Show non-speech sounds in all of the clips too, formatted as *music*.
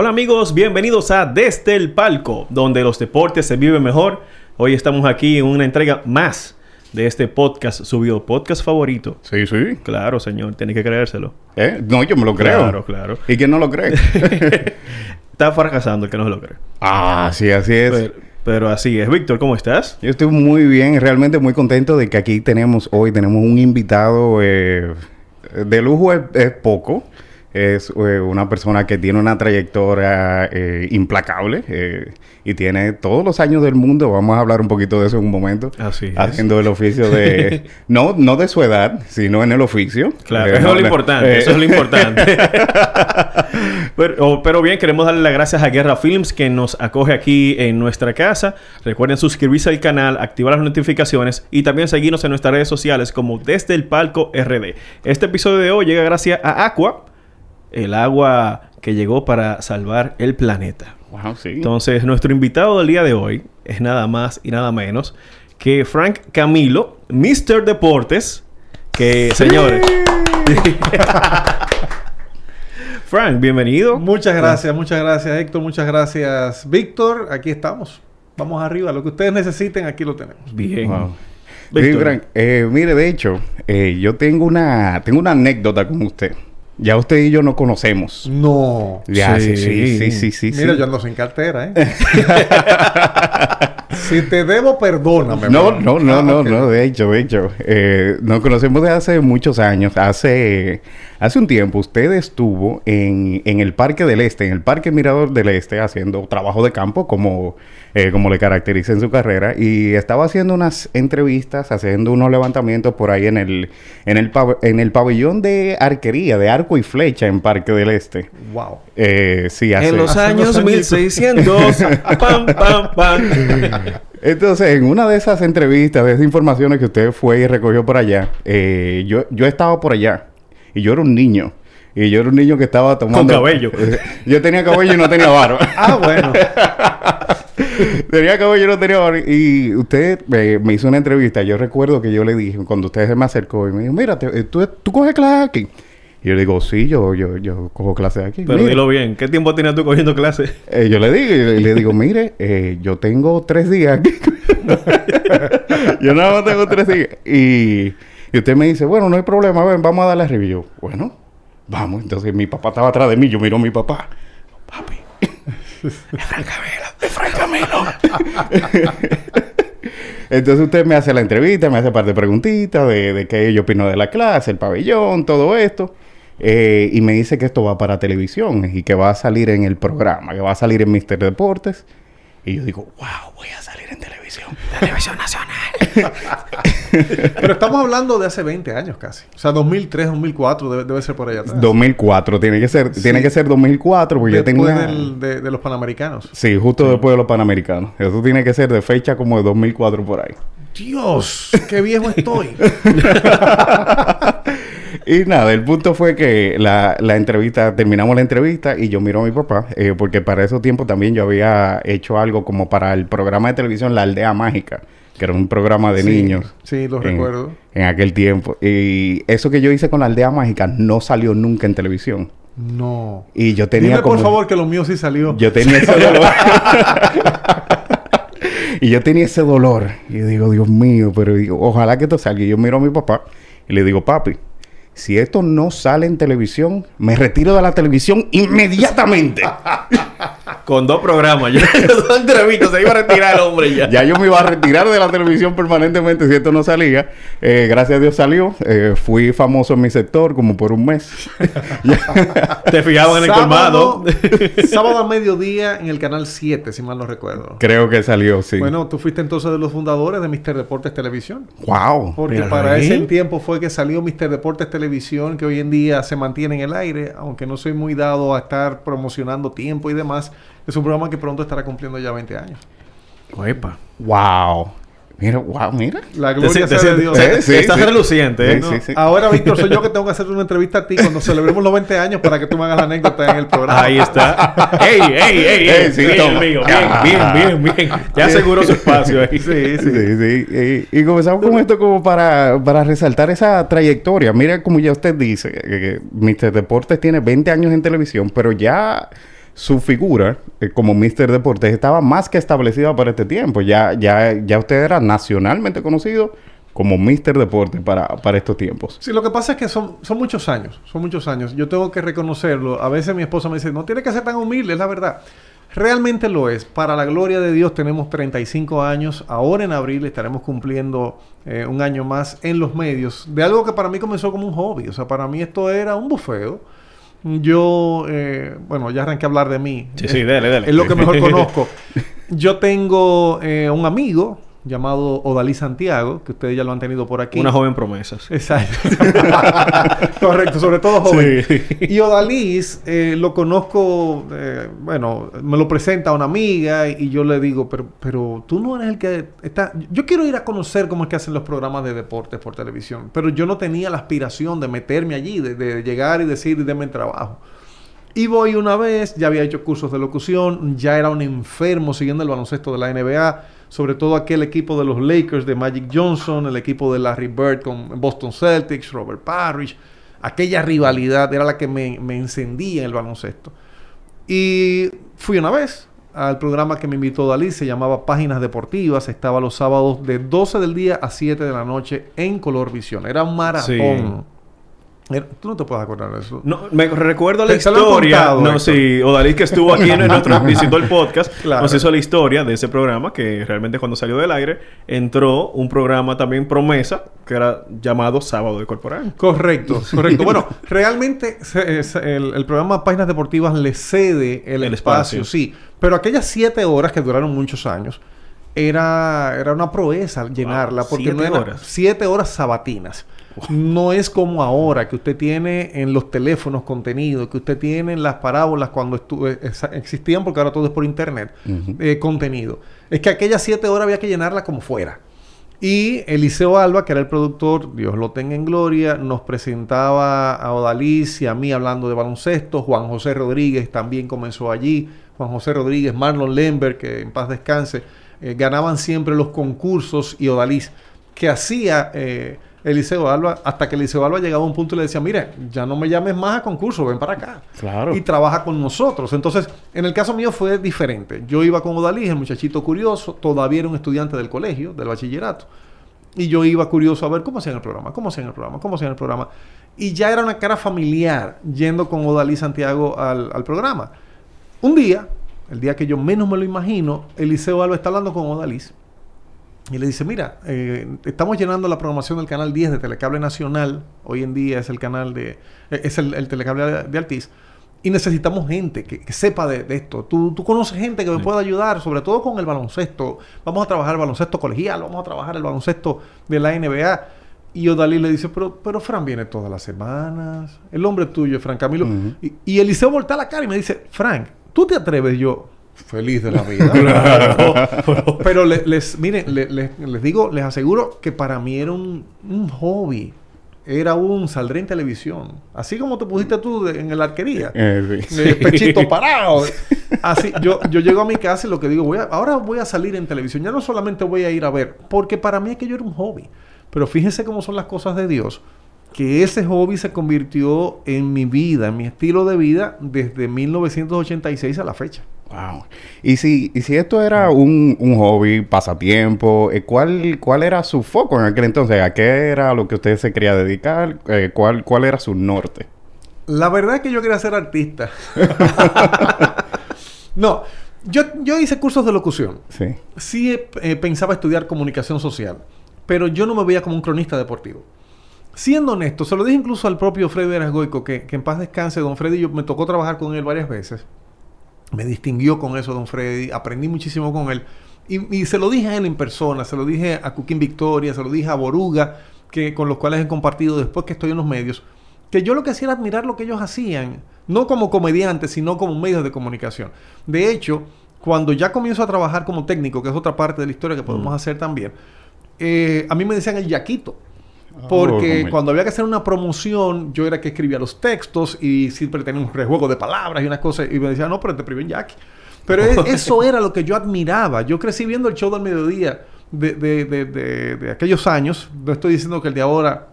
Hola amigos, bienvenidos a Desde el Palco, donde los deportes se viven mejor. Hoy estamos aquí en una entrega más de este podcast, su podcast favorito. Sí, sí. Claro, señor, tiene que creérselo. ¿Eh? No, yo me lo creo. Claro, claro. ¿Y quién no lo cree? *laughs* Está fracasando el que no se lo cree. ah, sí, así es. Pero, pero así es. Víctor, ¿cómo estás? Yo estoy muy bien, realmente muy contento de que aquí tenemos hoy, tenemos un invitado eh, de lujo es, es poco. Es eh, una persona que tiene una trayectoria eh, implacable eh, y tiene todos los años del mundo. Vamos a hablar un poquito de eso en un momento. Así es. Haciendo el oficio de... *laughs* no, no de su edad, sino en el oficio. Claro, eso no, es lo importante, eso es lo importante. *laughs* pero, oh, pero bien, queremos darle las gracias a Guerra Films que nos acoge aquí en nuestra casa. Recuerden suscribirse al canal, activar las notificaciones y también seguirnos en nuestras redes sociales como Desde el Palco RD. Este episodio de hoy llega gracias a Aqua, el agua que llegó para salvar el planeta. Wow, sí. Entonces, nuestro invitado del día de hoy es nada más y nada menos que Frank Camilo, Mr. Deportes, que, señores... *laughs* Frank, bienvenido. Muchas gracias, muchas gracias Héctor, muchas gracias Víctor. Aquí estamos. Vamos arriba. Lo que ustedes necesiten, aquí lo tenemos. Bien. Wow. Sí, Frank, eh, mire, de hecho, eh, yo tengo una, tengo una anécdota con usted. Ya usted y yo nos conocemos. No. Ya, sí, Sí. sí, sí, sí, sí. Mira, sí. yo ando sin cartera, ¿eh? *laughs* si te debo, perdóname. No, bro. no, no, Ah, no, no, de hecho, de hecho. Eh, nos conocemos desde hace muchos años. Hace, hace un tiempo usted estuvo en, en el Parque del Este, en el Parque Mirador del Este, haciendo trabajo de campo como, eh, como le caracteriza en su carrera. Y estaba haciendo unas entrevistas, haciendo unos levantamientos por ahí en el, en el, pab- en el pabellón de arquería, de arco y flecha en Parque del Este. Wow. Eh, sí, hace... En los hace años unos añitos. 1600. *laughs* pam, pam, pam. Entonces, en una de esas entrevistas, de esas informaciones que usted fue y recogió por allá, eh, yo, yo estaba por allá y yo era un niño. Y yo era un niño que estaba tomando... cabello. *laughs* yo tenía cabello y no tenía barba. *laughs* Ah, bueno. *laughs* tenía cabello y no tenía barba. Y usted eh, me hizo una entrevista. Yo recuerdo que yo le dije, cuando usted se me acercó y me dijo, mira, te- eh, ¿tú, tú coges clases aquí. Y yo le digo, sí, yo, yo, yo cojo clases aquí. Pero dilo bien, ¿qué tiempo tenías tú cogiendo clases? Eh, yo le digo, le digo, mire, eh, yo tengo tres días aquí. *laughs* yo nada más tengo tres días. Y, y usted me dice, bueno, no hay problema, ven, vamos a darle arriba. Y yo, bueno, vamos. Entonces mi papá estaba atrás de mí, yo miro a mi papá. Papi, es Frank Camilo, es Frank Camilo. *laughs* Entonces usted me hace la entrevista, me hace parte de preguntitas de, de qué yo opino de la clase, el pabellón, todo esto. Eh, y me dice que esto va para televisión y que va a salir en el programa, que va a salir en Mister Deportes. Y yo digo, wow, voy a salir en televisión. *laughs* Televisión Nacional. *laughs* Pero estamos hablando de hace 20 años casi. O sea, 2003, 2004 debe, debe ser por allá atrás. 2004, tiene que ser, tiene Sí. que ser 2004 porque yo Después tenía... del- de, de los Panamericanos. Sí, justo después de los Panamericanos. Eso tiene que ser de fecha como de 2004 por ahí. Dios, qué viejo estoy. *laughs* Y nada, el punto fue que la, la entrevista, terminamos la entrevista y yo miro a mi papá, eh, porque para esos tiempos también yo había hecho algo como para el programa de televisión La Aldea Mágica, que era un programa de Sí, niños. Sí, lo en- recuerdo. En aquel tiempo. Y eso que yo hice con La Aldea Mágica no salió nunca en televisión. No. Y yo tenía Dime como... por favor que lo mío sí salió. Yo tenía ese *laughs* dolor. *laughs* y yo tenía ese dolor. Y yo digo, Dios mío, pero digo, ojalá que esto salga. Y yo miro a mi papá y le digo, papi, si esto no sale en televisión, me retiro de la televisión inmediatamente. *laughs* Con dos programas. Ya, dos *laughs* entrevistas. Se iba a retirar el hombre ya. Ya yo me iba a retirar de la televisión permanentemente si esto no salía. Eh, gracias a Dios salió. Eh, fui famoso en mi sector como por un mes. *laughs* Te fijaban en el colmado. *laughs* sábado a mediodía en el canal 7, si mal no recuerdo. Creo que salió, sí. Bueno, tú fuiste entonces de los fundadores de Mister Deportes Televisión. wow. Porque para ahí. ese tiempo fue que salió Mister Deportes Televisión, que hoy en día se mantiene en el aire, aunque no soy muy dado a estar promocionando tiempo y demás. Es un programa que pronto estará cumpliendo ya 20 años. Epa. Wow. Mira, wow, mira. La gloria te- sea de Dios. te- Sí, estás sí. reluciente, ¿eh? Sí, No. sí, sí. Ahora, *laughs* Víctor, soy yo que tengo que hacer una entrevista a ti cuando celebremos los 20 años para que tú me hagas la anécdota en el programa. Ahí está. ¡Ey, ey, ey! ey bien, toma. amigo. Bien, bien, bien, bien. Ya aseguró su espacio ahí. *laughs* Sí, sí. Sí, sí. Y, y comenzamos con esto como para, para resaltar esa trayectoria. Mira, como ya usted dice, que, que Mr. Deportes tiene 20 años en televisión, pero ya su figura eh, como Mr. Deportes estaba más que establecida para este tiempo. Ya, ya, ya usted era nacionalmente conocido como Mr. Deportes para, para estos tiempos. Sí, lo que pasa es que son, son muchos años, son muchos años. Yo tengo que reconocerlo. A veces mi esposa me dice, no tiene que ser tan humilde, es la verdad. Realmente lo es. Para la gloria de Dios tenemos 35 años. Ahora en abril estaremos cumpliendo eh, un año más en los medios. De algo que para mí comenzó como un hobby. O sea, para mí esto era un bufeo. Yo, eh, bueno, ya arranqué a hablar de mí. Sí, sí, dele, dele. Es lo que mejor *laughs* conozco. Yo tengo eh, un amigo llamado Odalí Santiago, que ustedes ya lo han tenido por aquí. Una joven promesas. Exacto. *laughs* Correcto, sobre todo joven. Sí. Y Odalís eh, lo conozco, eh, bueno, me lo presenta a una amiga y yo le digo, pero, pero tú no eres el que está... Yo quiero ir a conocer cómo es que hacen los programas de deportes por televisión, pero yo no tenía la aspiración de meterme allí, de, de llegar y decir, denme el trabajo. Y voy una vez, ya había hecho cursos de locución, ya era un enfermo siguiendo el baloncesto de la NBA, sobre todo aquel equipo de los Lakers de Magic Johnson, el equipo de Larry Bird con Boston Celtics, Robert Parrish. Aquella rivalidad era la que me, me encendía en el baloncesto. Y fui una vez al programa que me invitó Dalí, se llamaba Páginas Deportivas, estaba los sábados de 12 del día a 7 de la noche en Color Visión. Era un maratón. Tú no te puedes acordar de eso. No, me recuerdo la historia. contado, no, Héctor. sí, Odalí que estuvo aquí en nuestro *laughs* visitó el podcast, Claro. nos hizo la historia de ese programa que realmente cuando salió del aire entró un programa también promesa que era llamado Sábado de Corporal. Correcto, *laughs* correcto. Bueno, realmente se- el, el programa Páginas Deportivas le cede el, El espacio, espacio. sí. Pero aquellas siete horas que duraron muchos años, era, era una proeza llenarla. porque siete no era horas. siete horas sabatinas. No es como ahora que usted tiene en los teléfonos contenido, que usted tiene en las parábolas cuando eh, existían, porque ahora todo es por internet, eh, contenido. Es que aquellas siete horas había que llenarla como fuera. Y Eliseo Alba, que era el productor, Dios lo tenga en gloria, nos presentaba a Odalís y a mí hablando de baloncesto. Juan José Rodríguez también comenzó allí. Juan José Rodríguez, Marlon Lemberg, que en paz descanse, eh, ganaban siempre los concursos y Odalís, que hacía eh, Eliseo Alba, hasta que Eliseo Alba llegaba a un punto y le decía, mire, ya no me llames más a concurso, ven para acá Claro. y trabaja con nosotros. Entonces, en el caso mío fue diferente. Yo iba con Odalí, el muchachito curioso, todavía era un estudiante del colegio, del bachillerato. Y yo iba curioso a ver cómo hacían el programa, cómo hacían el programa, cómo hacían el programa. Y ya era una cara familiar yendo con Odalí Santiago al, al programa. Un día, el día que yo menos me lo imagino, Eliseo Alba está hablando con Odalís y le dice, mira, eh, estamos llenando la programación del canal 10 de Telecable Nacional. Hoy en día es el canal de... eh, es el, el Telecable de, de Altiz. Y necesitamos gente que, que sepa de, de esto. Tú, tú conoces gente que me pueda ayudar, sobre todo con el baloncesto. Vamos a trabajar el baloncesto colegial, vamos a trabajar el baloncesto de la NBA. Y Odalí le dice, pero, pero Fran viene todas las semanas. El hombre tuyo, Fran Camilo. Ujú. y, y Eliseo voltea la cara y me dice, Frank, ¿tú te atreves? Yo, feliz de la vida. *laughs* Pero le- les, miren, le- le- les digo, les aseguro que para mí era un, un hobby. Era un saldré en televisión. Así como te pusiste tú de- en la arquería. Eh, sí. Pechito parado. Así, yo, yo llego a mi casa y lo que digo, voy a- ahora voy a salir en televisión. Ya no solamente voy a ir a ver, porque para mí aquello era un hobby. Pero fíjense cómo son las cosas de Dios, que ese hobby se convirtió en mi vida, en mi estilo de vida desde 1986 a la fecha. Wow. Y si, y si esto era un, un hobby, pasatiempo, eh, ¿cuál, ¿cuál era su foco en aquel entonces? ¿A qué era lo que usted se quería dedicar? Eh, ¿cuál, ¿Cuál era su norte? La verdad es que yo quería ser artista. *laughs* No, yo, yo hice cursos de locución. Sí. Sí eh, pensaba estudiar comunicación social, pero yo no me veía como un cronista deportivo. Siendo honesto, se lo dije incluso al propio Freddy Veras que, que en paz descanse, don Freddy, yo me tocó trabajar con él varias veces. Me distinguió con eso, don Freddy, aprendí muchísimo con él. Y, y se lo dije a él en persona, se lo dije a Cuquín Victoria, se lo dije a Boruga, que, con los cuales he compartido después que estoy en los medios, que yo lo que hacía era admirar lo que ellos hacían, no como comediantes, sino como medios de comunicación. De hecho, cuando ya comienzo a trabajar como técnico, que es otra parte de la historia que podemos Mm. hacer también, eh, a mí me decían el yaquito. Porque Oh, cuando había que hacer una promoción, yo era que escribía los textos y siempre tenía un rejuego de palabras y unas cosas. Y me decían, no, pero te priven Jackie. Pero e- *laughs* eso era lo que yo admiraba. Yo crecí viendo el show del mediodía de, de- de- de- de aquellos años. No estoy diciendo que el de ahora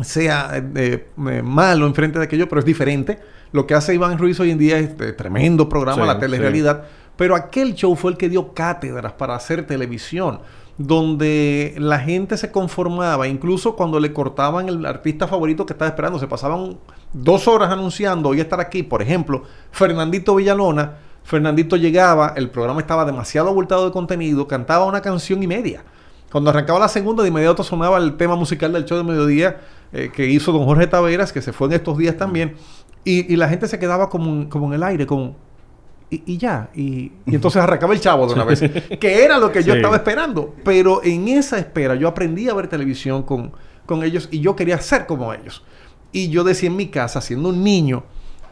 sea eh, eh, malo enfrente de aquello, pero es diferente. Lo que hace Iván Ruiz hoy en día es eh, tremendo programa, Sí, la telerrealidad. Pero aquel show fue el que dio cátedras para hacer televisión, donde la gente se conformaba, incluso cuando le cortaban el artista favorito que estaba esperando, se pasaban dos horas anunciando, hoy estar aquí, por ejemplo, Fernandito Villalona. Fernandito llegaba, el programa estaba demasiado abultado de contenido, cantaba una canción y media. Cuando arrancaba la segunda, de inmediato sonaba el tema musical del show de mediodía eh, que hizo don Jorge Taveras, que se fue en estos días también. Y, y la gente se quedaba como, como en el aire, como... Y, y ya. Y, y entonces arrancaba el chavo de una vez. que era lo que yo Sí. estaba esperando. Pero en esa espera yo aprendí a ver televisión con, con ellos y yo quería ser como ellos. Y yo decía en mi casa, siendo un niño,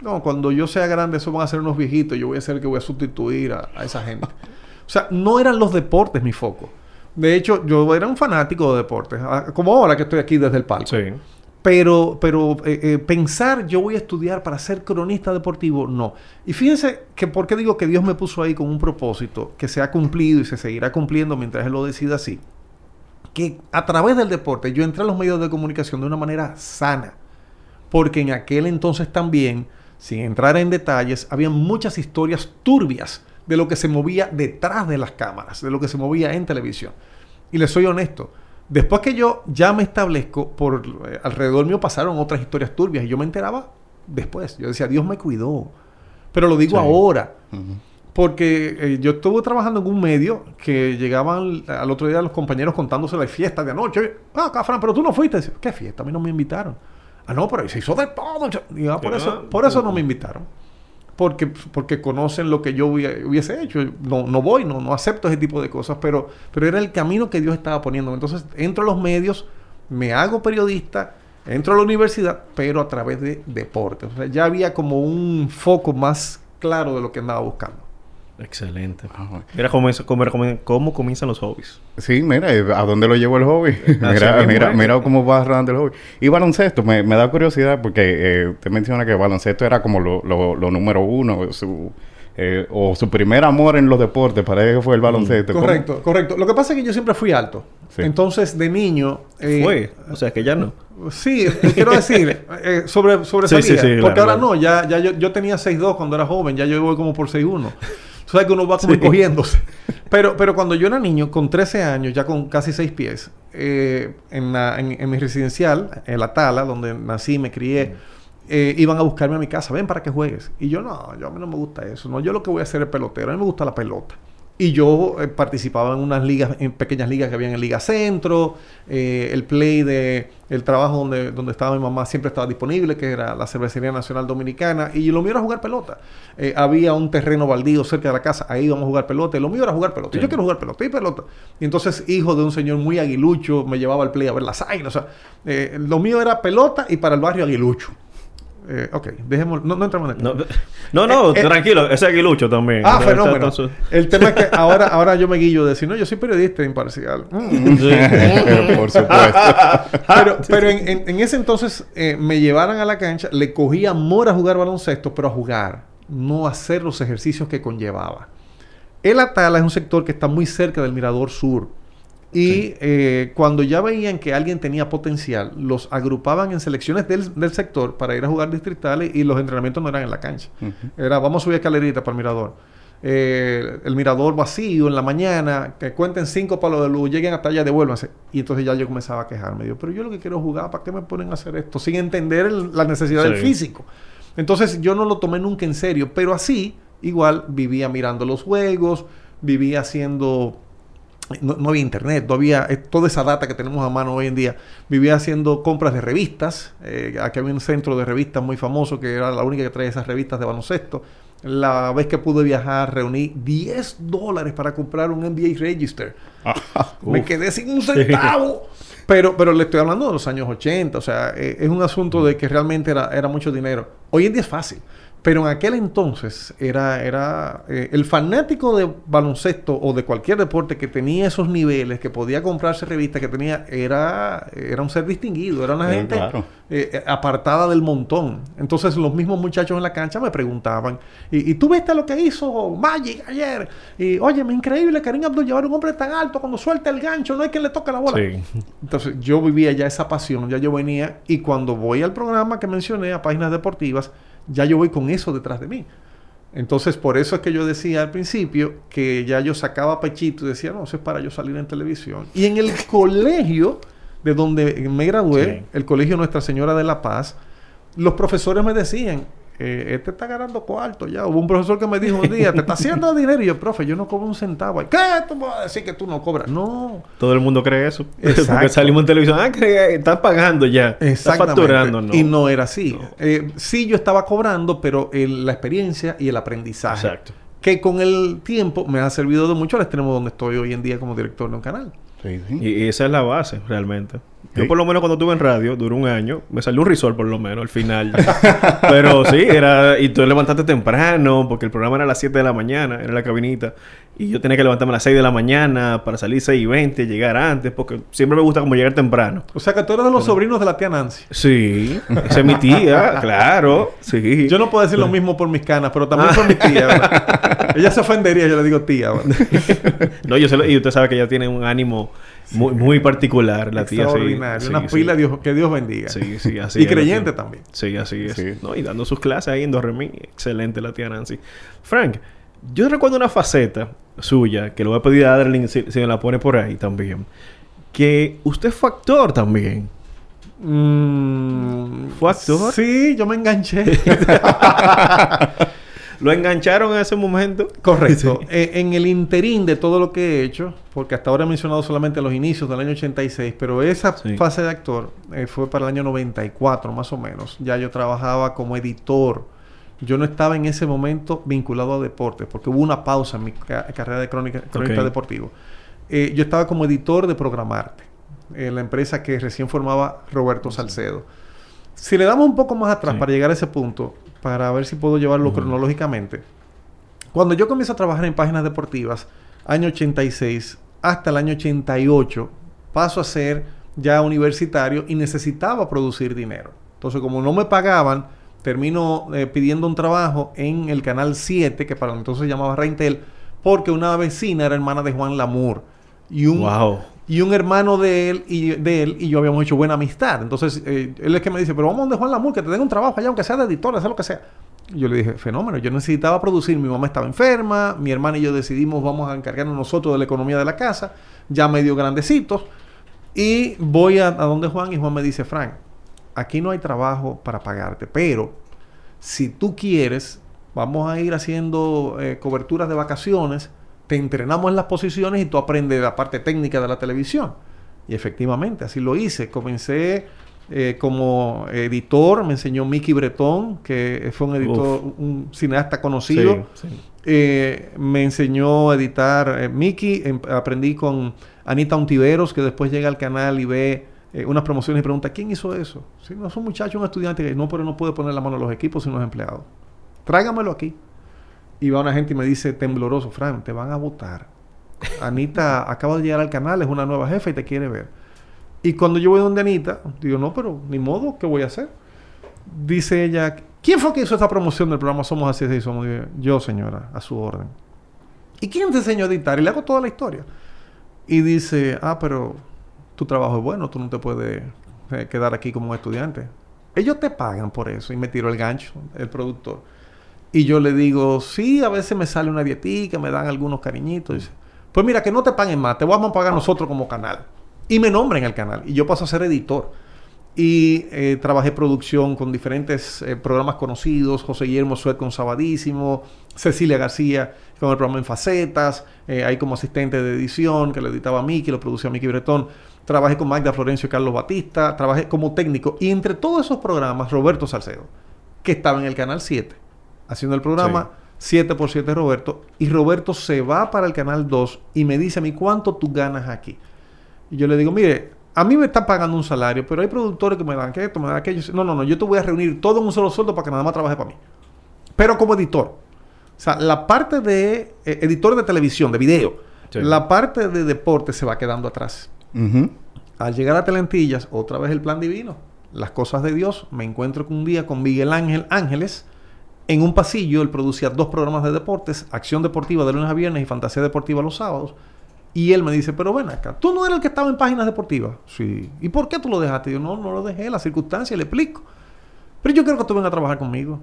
no, cuando yo sea grande, eso van a ser unos viejitos. Yo voy a ser el que voy a sustituir a, a esa gente. O sea, no eran los deportes mi foco. De hecho, yo era un fanático de deportes. ah, Como ahora que estoy aquí desde el palco. Sí. Pero, pero eh, eh, pensar yo voy a estudiar para ser cronista deportivo, no. Y fíjense que por qué digo que Dios me puso ahí con un propósito que se ha cumplido y se seguirá cumpliendo mientras Él lo decida así. Que a través del deporte yo entré a los medios de comunicación de una manera sana. Porque en aquel entonces también, sin entrar en detalles, había muchas historias turbias de lo que se movía detrás de las cámaras, de lo que se movía en televisión. Y les soy honesto, después que yo ya me establezco, por eh, alrededor mío pasaron otras historias turbias y yo me enteraba después. Yo decía, Dios me cuidó. Pero lo digo Sí. ahora, porque eh, yo estuve trabajando en un medio que llegaban al otro día los compañeros contándose las fiestas de anoche. Ah, acá, Fran, pero tú no fuiste. Decía, ¿Qué fiesta? A mí no me invitaron. Ah, no, pero se hizo de todo. Y, ah, por, eso, por eso no me invitaron. Porque, porque conocen lo que yo hubiese hecho. No, no voy, no, no acepto ese tipo de cosas, pero, pero era el camino que Dios estaba poniendo. Entonces entro a los medios, me hago periodista, entro a la universidad, pero a través de deporte. O sea, ya había como un foco más claro de lo que andaba buscando. Excelente. Ah, Mira cómo, es- cómo, cómo- cómo comienzan los hobbies. Sí, mira, eh, ¿a dónde lo llevó el hobby? *laughs* mira, mira, cómo va arrancando el hobby. Y baloncesto, me, me da curiosidad porque eh, usted menciona que baloncesto era como lo, lo, lo número uno, su, eh, o su primer amor en los deportes, parece que fue el baloncesto. Correcto, correcto. Lo que pasa es que yo siempre fui alto. Sí. Entonces, de niño... eh, Fue. O sea, que ya no. Sí, quiero decir, *laughs* eh, sobre, sobresalía. Sí, sí, sí, porque claro, ahora claro. no, ya, ya yo, yo tenía 6'2 cuando era joven, ya yo voy como por 6'1. Tú sabes que uno va como Sí. encogiéndose. Pero, pero cuando yo era niño, con 13 años, ya con casi 6 pies, eh, en, la- en, en mi residencial, en La Tala, donde nací, me crié, eh, iban a buscarme a mi casa, ven para que juegues. Y yo, no, yo a mí no me gusta eso. No, yo lo que voy a hacer es pelotero. A mí me gusta la pelota. Y yo eh, participaba en unas ligas, en pequeñas ligas que había en Liga Centro, eh, el play de el trabajo donde, donde estaba mi mamá siempre estaba disponible, que era la Cervecería Nacional Dominicana, y lo mío era jugar pelota. Eh, había un terreno baldío cerca de la casa, ahí íbamos a jugar pelota, y lo mío era jugar pelota. Sí. yo quiero jugar pelota, y pelota. Y entonces, hijo de un señor muy aguilucho, me llevaba al play a ver las águilas. O sea, eh, lo mío era pelota y para el barrio aguilucho. Eh, ok, dejemos, no, no entramos en el No, no, no, Eh, eh, tranquilo. Ese aguilucho también. Ah, fenómeno. El tema es que *laughs* ahora, ahora yo me guillo de decir, no, yo soy periodista imparcial. Mm. Sí. *laughs* Por supuesto. *laughs* pero pero en, en- en ese entonces eh, me llevaran a la cancha, le cogí amor a jugar baloncesto, pero a jugar, no a hacer los ejercicios que conllevaba. El Atala es un sector que está muy cerca del Mirador Sur. Y eh, cuando ya veían que alguien tenía potencial, los agrupaban en selecciones del, del sector para ir a jugar distritales y los entrenamientos no eran en la cancha. Era, vamos a subir escalerita para el mirador. Eh, el mirador vacío en la mañana, que cuenten cinco palos de luz, lleguen hasta allá, devuélvanse. Y entonces ya yo comenzaba a quejarme. Digo, pero yo lo que quiero es jugar, ¿para qué me ponen a hacer esto? Sin entender el- la necesidad del físico. Entonces yo no lo tomé nunca en serio, pero así igual vivía mirando los juegos, vivía haciendo no, no, había internet, no había eh, toda esa data que tenemos a mano hoy en día. Vivía haciendo compras de revistas. Eh, aquí había un centro de revistas muy famoso que era la única que traía esas revistas de baloncesto. La vez que pude viajar, reuní 10 dólares para comprar un NBA Register. Me quedé sin un centavo. Pero, pero le estoy hablando de los años 80. O sea, eh, es un asunto de que realmente era, era mucho dinero. Hoy en día es fácil. Pero en aquel entonces era, era eh, el fanático de baloncesto o de cualquier deporte que tenía esos niveles, que podía comprarse revistas, que tenía, era, era un ser distinguido, era una Sí, gente claro. eh, eh, apartada del montón. Entonces los mismos muchachos en la cancha me preguntaban, ¿y, y tú viste lo que hizo Magic ayer? Y oye, me increíble, Karim Abdul-Jabbar, un hombre tan alto, cuando suelta el gancho, no hay quien le toque la bola. Sí. Entonces yo vivía ya esa pasión, ya yo venía y cuando voy al programa que mencioné, a Páginas Deportivas, ya yo voy con eso detrás de mí. Entonces por eso es que yo decía al principio que ya yo sacaba pechito y decía, no, eso es para yo salir en televisión. Y en el *laughs* colegio de donde me gradué, Sí. el colegio Nuestra Señora de la Paz, los profesores me decían, eh, este está ganando cuarto ya. Hubo un profesor que me dijo un día, te está haciendo *laughs* dinero. Y yo, profe, yo no cobro un centavo. ¿Qué? ¿Tú me vas a decir que tú no cobras? No. Todo el mundo cree eso. *laughs* Exacto. Porque salimos en televisión. Ah, que están pagando ya. Están Exactamente. facturando, ¿no? Y no era así. Eh, sí, yo estaba cobrando, pero el- la experiencia y el aprendizaje. Exacto. Que con el tiempo me ha servido de mucho al extremo donde estoy hoy en día como director de un canal. Sí, sí. Y, y esa es la base, realmente. Yo, por lo menos, cuando estuve en radio, duró un año. Me salió un risol, por lo menos, al final. *laughs* Pero sí, era... Y tú levantaste temprano, porque el programa era a las 7 de la mañana, era la cabinita. Y yo tenía que levantarme a las 6 de la mañana para salir 6 y 20, llegar antes, porque siempre me gusta como llegar temprano. O sea que tú eres de los sobrinos de la tía Nancy. Sí, esa es mi tía, *laughs* claro, sí. Yo no puedo decir lo mismo por mis canas, pero también por mi tía. ¿verdad? *laughs* Ella se ofendería, yo le digo tía. ¿verdad? No, yo sé lo- y usted sabe que ella tiene un ánimo muy, muy particular, la tía. sí. Extraordinario. Sí, Una sí. pila, Dios, que Dios bendiga. Sí, sí, así y es creyente también. Sí, así es. Sí. No, y dando sus clases ahí en Dorremí. Excelente la tía Nancy. Frank, yo recuerdo una faceta suya, que lo voy a pedir a Adeline si, si me la pone por ahí también. Que usted fue actor también. Mm, ¿Fue actor? Sí, yo me enganché. *laughs* *laughs* ¿Lo engancharon en ese momento? Correcto. Eh, en el interín de todo lo que he hecho, porque hasta ahora he mencionado solamente los inicios del año 86, pero esa Sí. fase de actor eh, fue para el año 94 más o menos. Ya yo trabajaba como editor. Yo no estaba en ese momento vinculado a deportes, porque hubo una pausa en mi ca- carrera de crónica, cronista Ok. deportivo. Eh, yo estaba como editor de Programarte, en la empresa que recién formaba Roberto Salcedo. Si le damos un poco más atrás Sí. para llegar a ese punto, para ver si puedo llevarlo cronológicamente. Cuando yo comienzo a trabajar en páginas deportivas, año 86 hasta el año 88, paso a ser ya universitario y necesitaba producir dinero. Entonces, como no me pagaban, termino eh, pidiendo un trabajo en el canal 7, que para entonces se llamaba Reintel, porque una vecina era hermana de Juan Lamour. Y un, Wow. Y un hermano de él y de él y yo habíamos hecho buena amistad. Entonces, eh, él es que me dice, pero vamos donde Juan Lamour, que te den un trabajo allá, aunque sea de editor, sea lo que sea. Yo le dije, fenómeno, yo necesitaba producir, mi mamá estaba enferma, mi hermana y yo decidimos, vamos a encargarnos nosotros de la economía de la casa, ya medio grandecitos. Y voy a, a donde Juan y Juan me dice, Frank, aquí no hay trabajo para pagarte, pero si tú quieres, vamos a ir haciendo eh, coberturas de vacaciones, te entrenamos en las posiciones y tú aprendes la parte técnica de la televisión. Y efectivamente, así lo hice. Comencé eh, como editor, me enseñó Mickey Bretón, que fue un editor, un cineasta conocido. Sí, sí. Eh, me enseñó a editar eh, Mickey. em- aprendí con Anita Ontiveros, que después llega al canal y ve eh, unas promociones y pregunta, ¿quién hizo eso? Si no es un muchacho, un estudiante que no, pero no puede poner la mano a los equipos sino los empleados. Tráigamelo aquí. Y va una gente y me dice, tembloroso, Fran, te van a votar. Anita *laughs* acaba de llegar al canal, es una nueva jefa y te quiere ver. Y cuando yo voy donde Anita, digo, no, pero ni modo, ¿qué voy a hacer? Dice ella, ¿quién fue que hizo esta promoción del programa Somos Así y Somos? Yo, señora, a su orden. ¿Y quién te enseñó a editar? Y le hago toda la historia. Y dice, ah, pero tu trabajo es bueno, tú no te puedes eh, quedar aquí como un estudiante. Ellos te pagan por eso. Y me tiró el gancho, el productor. Y yo le digo, sí, a veces me sale una dietica, me dan algunos cariñitos. Pues mira, que no te paguen más, te vamos a pagar nosotros como canal. Y me nombran el canal. Y yo paso a ser editor. Y eh, trabajé producción con diferentes eh, programas conocidos. José Guillermo Suet con Sabadísimo. Cecilia García con el programa En Facetas. eh, ahí como asistente de edición, que lo editaba Miki, lo producía Miki Bretón. Trabajé con Magda Florencio y Carlos Batista. Trabajé como técnico. Y entre todos esos programas, Roberto Salcedo, que estaba en el Canal 7, haciendo el programa 7x7 Roberto. Y Roberto se va para el Canal 2 y me dice a mí, ¿cuánto tú ganas aquí? Y yo le digo, mire, a mí me están pagando un salario, pero hay productores que me dan que esto, me dan aquello. No, no, no, yo te voy a reunir todo en un solo sueldo para que nada más trabaje para mí. Pero como editor. O sea, la parte de eh, editor de televisión, de video, Sí. la parte de deporte se va quedando atrás. Al llegar a Telentillas, otra vez el plan divino. Las cosas de Dios. Me encuentro un día con Miguel Ángel Ángeles. En un pasillo, él producía dos programas de deportes, Acción Deportiva de lunes a viernes y Fantasía Deportiva los sábados. Y él me dice, pero ven acá, tú no eres el que estaba en páginas deportivas. Sí. ¿Y por qué tú lo dejaste? Yo, no, no lo dejé, la circunstancia, le explico. Pero yo quiero que tú vengas a trabajar conmigo.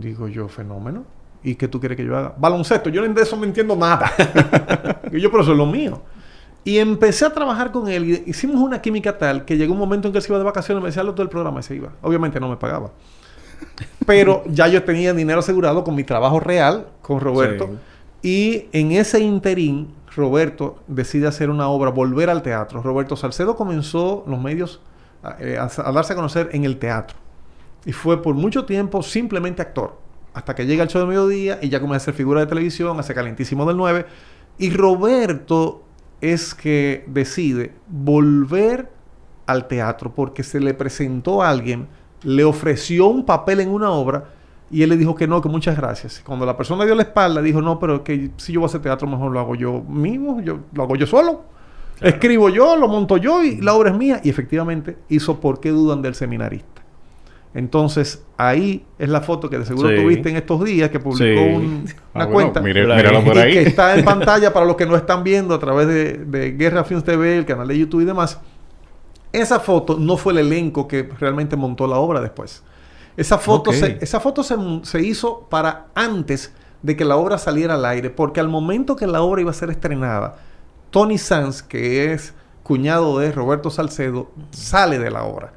Digo yo, fenómeno. ¿Y qué tú quieres que yo haga? Baloncesto. Yo de eso no entiendo nada. *laughs* Yo, pero eso es lo mío. Y empecé a trabajar con él. Hicimos una química tal que llegó un momento en que él se iba de vacaciones. Me decía, hazlo todo el programa y se iba. Obviamente no me pagaba. *laughs* Pero ya yo tenía dinero asegurado con mi trabajo real, con Roberto. Y en ese interín, Roberto decide hacer una obra, volver al teatro. Roberto Salcedo comenzó los medios a, eh, a- a darse a conocer en el teatro. Y fue por mucho tiempo simplemente actor. Hasta que llega el show de mediodía y ya comienza a ser figura de televisión, hace calentísimo del 9. Y Roberto es que decide volver al teatro porque se le presentó a alguien, le ofreció un papel en una obra y él le dijo que no, que muchas gracias. Cuando la persona dio la espalda, dijo, no, pero que si yo voy a hacer teatro, mejor lo hago yo mismo, yo lo hago yo solo. Escribo yo, lo monto yo y la obra es mía. Y efectivamente hizo ¿Por qué dudan del seminarista? Entonces, ahí es la foto que de seguro Sí. tuviste en estos días que publicó Sí. un- una Ah, bueno, cuenta. Por ahí. y que está en *laughs* pantalla para los que no están viendo a través de, de Guerra Films TV, el canal de YouTube y demás. Esa foto no fue el elenco que realmente montó la obra después. Esa foto, se, esa foto se, se hizo para antes de que la obra saliera al aire, porque al momento que la obra iba a ser estrenada, Tony Sanz, que es cuñado de Roberto Salcedo, sale de la obra.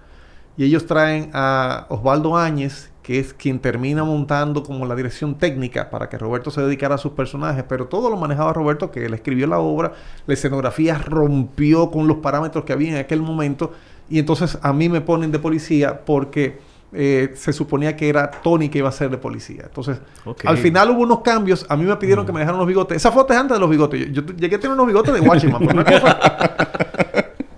Y ellos traen a Osvaldo Áñez, que es quien termina montando como la dirección técnica para que Roberto se dedicara a sus personajes, pero todo lo manejaba Roberto, que él escribió la obra, la escenografía rompió con los parámetros que había en aquel momento, y entonces a mí me ponen de policía porque eh, se suponía que era Tony que iba a ser de policía. Entonces, al final hubo unos cambios, a mí me pidieron que me dejaran los bigotes. Esa foto es antes de los bigotes. Yo, yo llegué a tener unos bigotes de Washington. por una *laughs* cosa.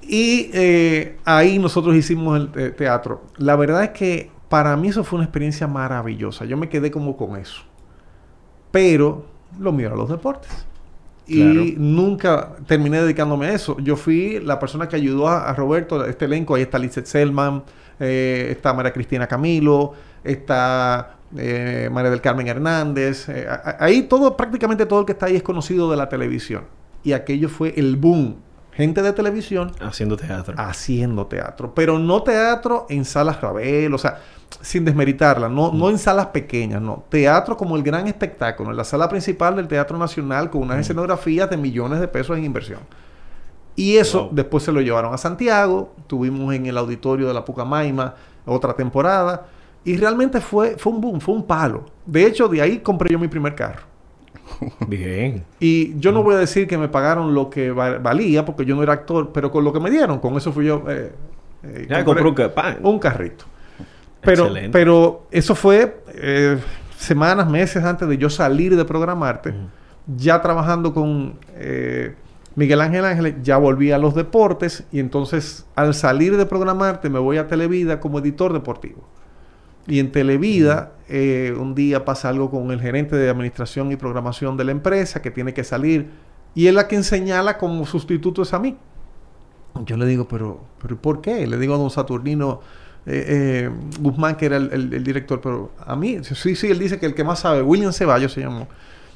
Y eh, ahí nosotros hicimos el te- teatro. La verdad es que para mí eso fue una experiencia maravillosa. Yo me quedé como con eso. Pero lo mío era los deportes. Y nunca terminé dedicándome a eso. Yo fui la persona que ayudó a, a Roberto, a este elenco. Ahí está Lizeth Selman, eh, está María Cristina Camilo, está eh, María del Carmen Hernández. eh, ahí todo, prácticamente todo el que está ahí es conocido de la televisión. Y aquello fue el boom. Gente de televisión Haciendo teatro. haciendo teatro, pero no teatro en salas Ravel, o sea, sin desmeritarla, no, no en salas pequeñas, no. Teatro como el gran espectáculo, en la sala principal del Teatro Nacional con unas escenografías de millones de pesos en inversión. Y eso Wow. después se lo llevaron a Santiago, tuvimos en el auditorio de la Pucamaima otra temporada, y realmente fue, fue un boom, fue un palo. De hecho, de ahí compré yo mi primer carro. *laughs* Bien. Y yo no voy a decir que me pagaron lo que va- valía, porque yo no era actor, pero con lo que me dieron, con eso fui yo. eh, eh, Ya compré ca- un carrito. Pero, Excelente. pero eso fue eh, semanas, meses antes de yo salir de programarte. Ya trabajando con eh, Miguel Ángel Ángeles, ya volví a los deportes. Y entonces, al salir de programarte, me voy a Televida como editor deportivo. Y en Televida, eh, un día pasa algo con el gerente de administración y programación de la empresa que tiene que salir. Y él a quien señala como sustituto es a mí. Yo le digo, pero, pero ¿por qué? Le digo a don Saturnino eh, eh, Guzmán, que era el, el- el director, pero a mí, sí, sí, él dice que el que más sabe, William Ceballos se llamó,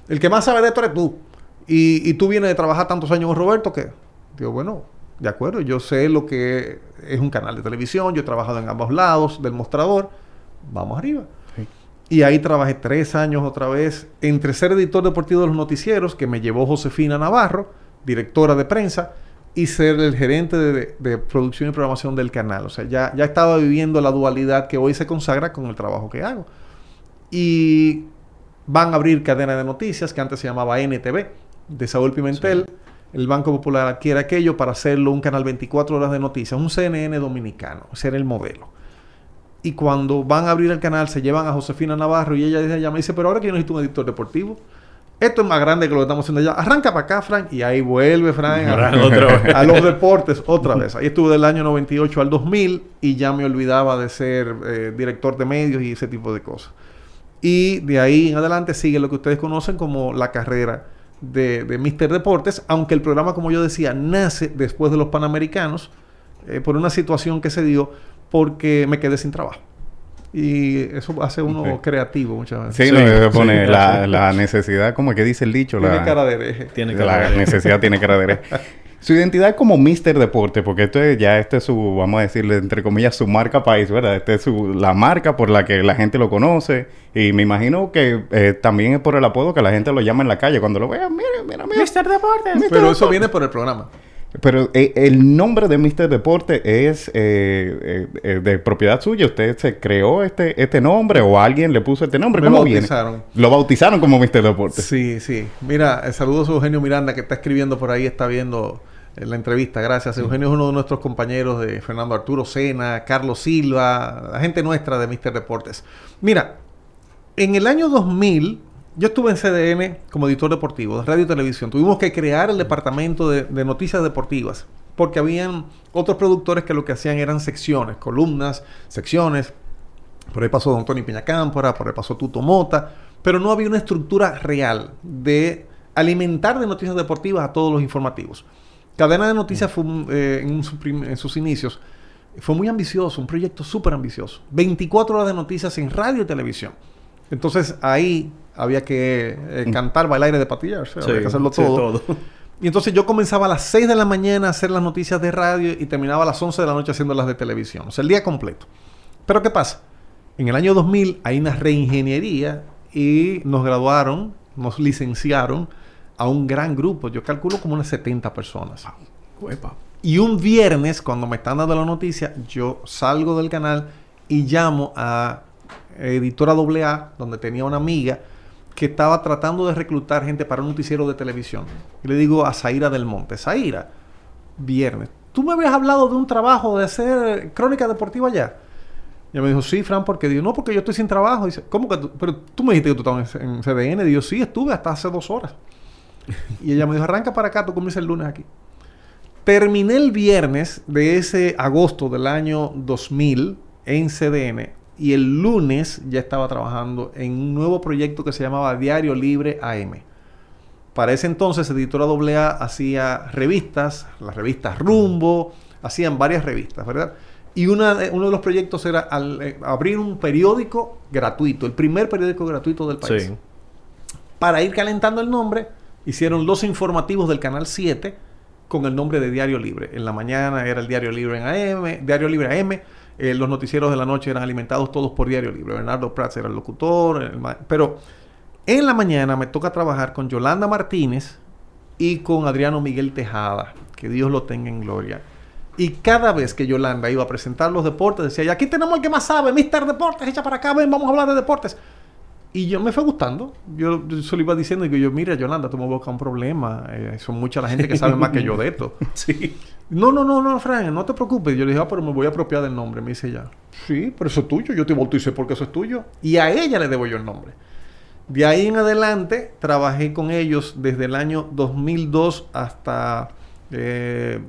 el que más sabe de esto eres tú. Y, y tú vienes de trabajar tantos años con Roberto, que digo, bueno, de acuerdo, yo sé lo que es un canal de televisión, yo he trabajado en ambos lados del mostrador, vamos arriba. Sí. Y ahí trabajé tres años otra vez entre ser editor deportivo de los noticieros, que me llevó Josefina Navarro, directora de prensa, y ser el gerente de, de producción y programación del canal. O sea, ya, ya estaba viviendo la dualidad que hoy se consagra con el trabajo que hago. Y van a abrir cadena de noticias que antes se llamaba NTV, de Saúl Pimentel. El Banco Popular adquiere aquello para hacerlo un canal 24 horas de noticias, un CNN dominicano. Ese era el modelo. Y cuando van a abrir el canal, se llevan a Josefina Navarro y ella, ella me dice, pero ahora que yo necesito un editor deportivo. Esto es más grande que lo que estamos haciendo allá. Arranca para acá, Frank. Y ahí vuelve Frank a, Otra vez. a los deportes otra vez. Ahí estuve del año 98 al 2000 y ya me olvidaba de ser eh, director de medios y ese tipo de cosas. Y de ahí en adelante sigue lo que ustedes conocen como la carrera de, de Mr. Deportes, aunque el programa, como yo decía, nace después de los Panamericanos eh, por una situación que se dio porque me quedé sin trabajo. Y eso hace uno creativo muchas veces. Sí, no, Sí, se pone sí, la, la necesidad, como que dice el dicho, Tiene la, cara de hereje. Tiene que la necesidad tiene cara de hereje. Su identidad como Mr. Deporte, porque esto es, ya este es su, vamos a decirle, entre comillas, su marca país, ¿verdad? Este es su, la marca por la que la gente lo conoce. Y me imagino que eh, también es por el apodo que la gente lo llama en la calle. Cuando lo vean, mira, mira, mira. Mr. Deportes. Mr. Pero eso Deporte. viene por el programa. Pero eh, el nombre de Mr. Deporte es eh, eh, de propiedad suya. ¿Usted se creó este, este nombre o alguien le puso este nombre? Me ¿Cómo bautizaron. viene? Lo bautizaron como Mr. Deporte. Sí, sí. Mira, saludos a Eugenio Miranda que está escribiendo por ahí, está viendo la entrevista. Gracias. Eugenio es uno de nuestros compañeros de Fernando Arturo Sena, Carlos Silva, la gente nuestra de Mr. Deportes. Mira, en el año 2000, yo estuve en CDN como editor deportivo de radio y televisión. Tuvimos que crear el departamento de, noticias deportivas porque habían otros productores que lo que hacían eran secciones, columnas, secciones. Por ahí pasó Don Tony Peñacámpora, por ahí pasó Tuto Mota, pero no había una estructura real de alimentar de noticias deportivas a todos los informativos. Cadena de Noticias fue, eh, en, en sus inicios fue muy ambicioso, un proyecto súper ambicioso. 24 horas de noticias en radio y televisión. Entonces ahí había que eh, cantar, bailar y de patillar, o sea, había que hacerlo sí, todo. Y entonces yo comenzaba a las 6 de la mañana a hacer las noticias de radio y terminaba a las 11 de la noche haciendo las de televisión. O sea, el día completo. Pero ¿qué pasa? En el año 2000 hay una reingeniería y nos graduaron, nos licenciaron a un gran grupo. Yo calculo como unas 70 personas. Uepa. Y un viernes, cuando me están dando la noticia, yo salgo del canal y llamo a Editora AA, donde tenía una amiga que estaba tratando de reclutar gente para un noticiero de televisión. Y le digo a Zaira del Monte, Zaira, viernes, ¿tú me habías hablado de un trabajo de hacer crónica deportiva allá? Y ella me dijo, sí, Fran, porque digo, no, porque yo estoy sin trabajo. dice, ¿cómo que tú? Pero tú me dijiste que tú estabas en, en CDN. Digo, sí, estuve hasta hace dos horas. *laughs* y ella me dijo, arranca para acá, tú comienzas el lunes aquí. Terminé el viernes de ese agosto del año 2000 en CDN y el lunes ya estaba trabajando en un nuevo proyecto que se llamaba Diario Libre AM. Para ese entonces, Editora AA hacía revistas, las revistas Rumbo, hacían varias revistas, ¿verdad? Y una uno de los proyectos era al- eh, abrir un periódico gratuito, el primer periódico gratuito del país Sí. para ir calentando el nombre, hicieron los informativos del Canal 7 con el nombre de Diario Libre. En la mañana era el Diario Libre en AM, Diario Libre AM. Eh, los noticieros de la noche eran alimentados todos por Diario Libre. Bernardo Prats era el locutor. pero en la mañana me toca trabajar con Yolanda Martínez y con Adriano Miguel Tejada. Que Dios lo tenga en gloria. Y cada vez que Yolanda iba a presentar los deportes, decía, y aquí tenemos el que más sabe, Mr. Deportes, echa para acá, ven, vamos a hablar de deportes. Y yo me fue gustando. Yo, yo se lo iba diciendo y yo, mira, Yolanda, tú me buscas un problema. Eh, son mucha la gente que sabe más que yo de esto. *laughs* Sí. No, no, no, no, Fran, no te preocupes. Yo le dije, ah, pero me voy a apropiar del nombre. Me dice ella, sí, pero eso es tuyo. Yo te bauticé porque eso es tuyo. Y a ella le debo yo el nombre. De ahí en adelante, trabajé con ellos desde el año 2002 hasta eh,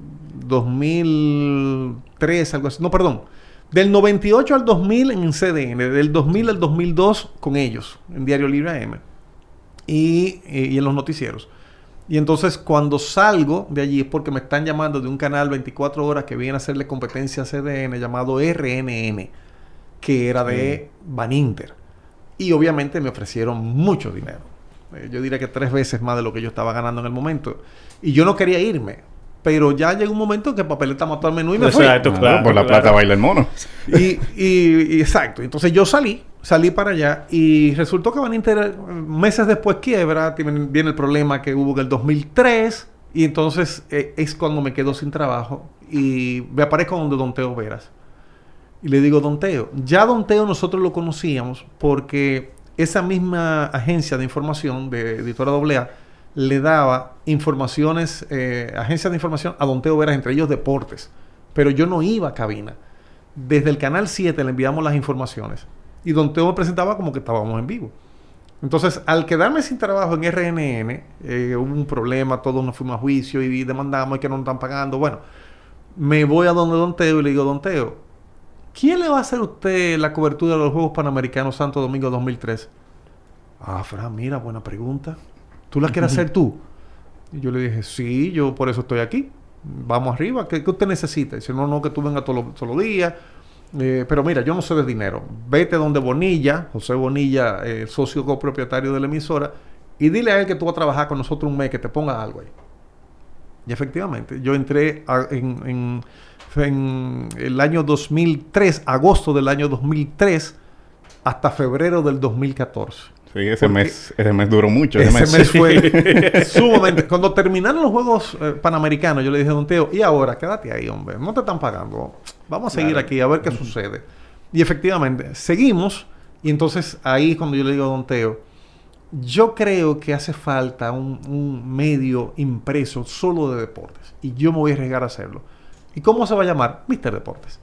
2003, algo así. No, perdón. Del 98 al 2000 en CDN. Del 2000 al 2002 con ellos, en Diario Libre AM. Y, eh, y en los noticieros. Y entonces cuando salgo de allí es porque me están llamando de un canal 24 horas que viene a hacerle competencia a CDN llamado RNN, que era de Baninter. Y obviamente me ofrecieron mucho dinero. Eh, yo diría que tres veces más de lo que yo estaba ganando en el momento. Y yo no quería irme. Pero ya llegó un momento en que Papeleta mató al menú y me fui. Exacto. Claro, claro, por la claro. plata baila el mono. Y, y- y exacto. Entonces yo salí, salí para allá y resultó que Van Inter, meses después quiebra, viene el problema que hubo en el 2003, Y entonces eh, es cuando me quedo sin trabajo y me aparezco donde Don Teo Veras. Y le digo, Don Teo, ya Don Teo nosotros lo conocíamos porque esa misma agencia de información de Editora AA le daba informaciones, eh, agencias de información a Don Teo Veras, entre ellos deportes. Pero yo no iba a cabina. Desde el canal 7 le enviamos las informaciones. Y Don Teo me presentaba como que estábamos en vivo. Entonces, al quedarme sin trabajo en RNN, eh, hubo un problema, todos nos fuimos a juicio y demandamos y que no nos están pagando. Bueno, me voy a donde Don Teo y le digo, Don Teo, ¿quién le va a hacer usted la cobertura de los Juegos Panamericanos Santo Domingo 2003? Ah, Fran, mira, buena pregunta. ¿Tú la quieres hacer tú? Y yo le dije, sí, yo por eso estoy aquí. Vamos arriba, ¿qué, usted necesita? dice, no, no, que tú vengas todos los días eh, pero mira, yo no sé de dinero. Vete donde Bonilla, José Bonilla, eh, socio copropietario de la emisora, y dile a él que tú vas a trabajar con nosotros un mes, que te ponga algo ahí. Y efectivamente, yo entré en, en, el año 2003, agosto del año 2003, hasta febrero del 2014. Sí, ese mes, ese mes duró mucho. Ese, mes. fue *laughs* sumamente. Cuando terminaron los Juegos eh, Panamericanos, yo le dije a Don Teo, y ahora, quédate ahí, hombre, no te están pagando. Vamos a seguir aquí a ver qué sucede. Y efectivamente, seguimos, y entonces ahí cuando yo le digo a Don Teo, yo creo que hace falta un, un medio impreso solo de deportes, y yo me voy a arriesgar a hacerlo. ¿Y cómo se va a llamar? Mister Deportes.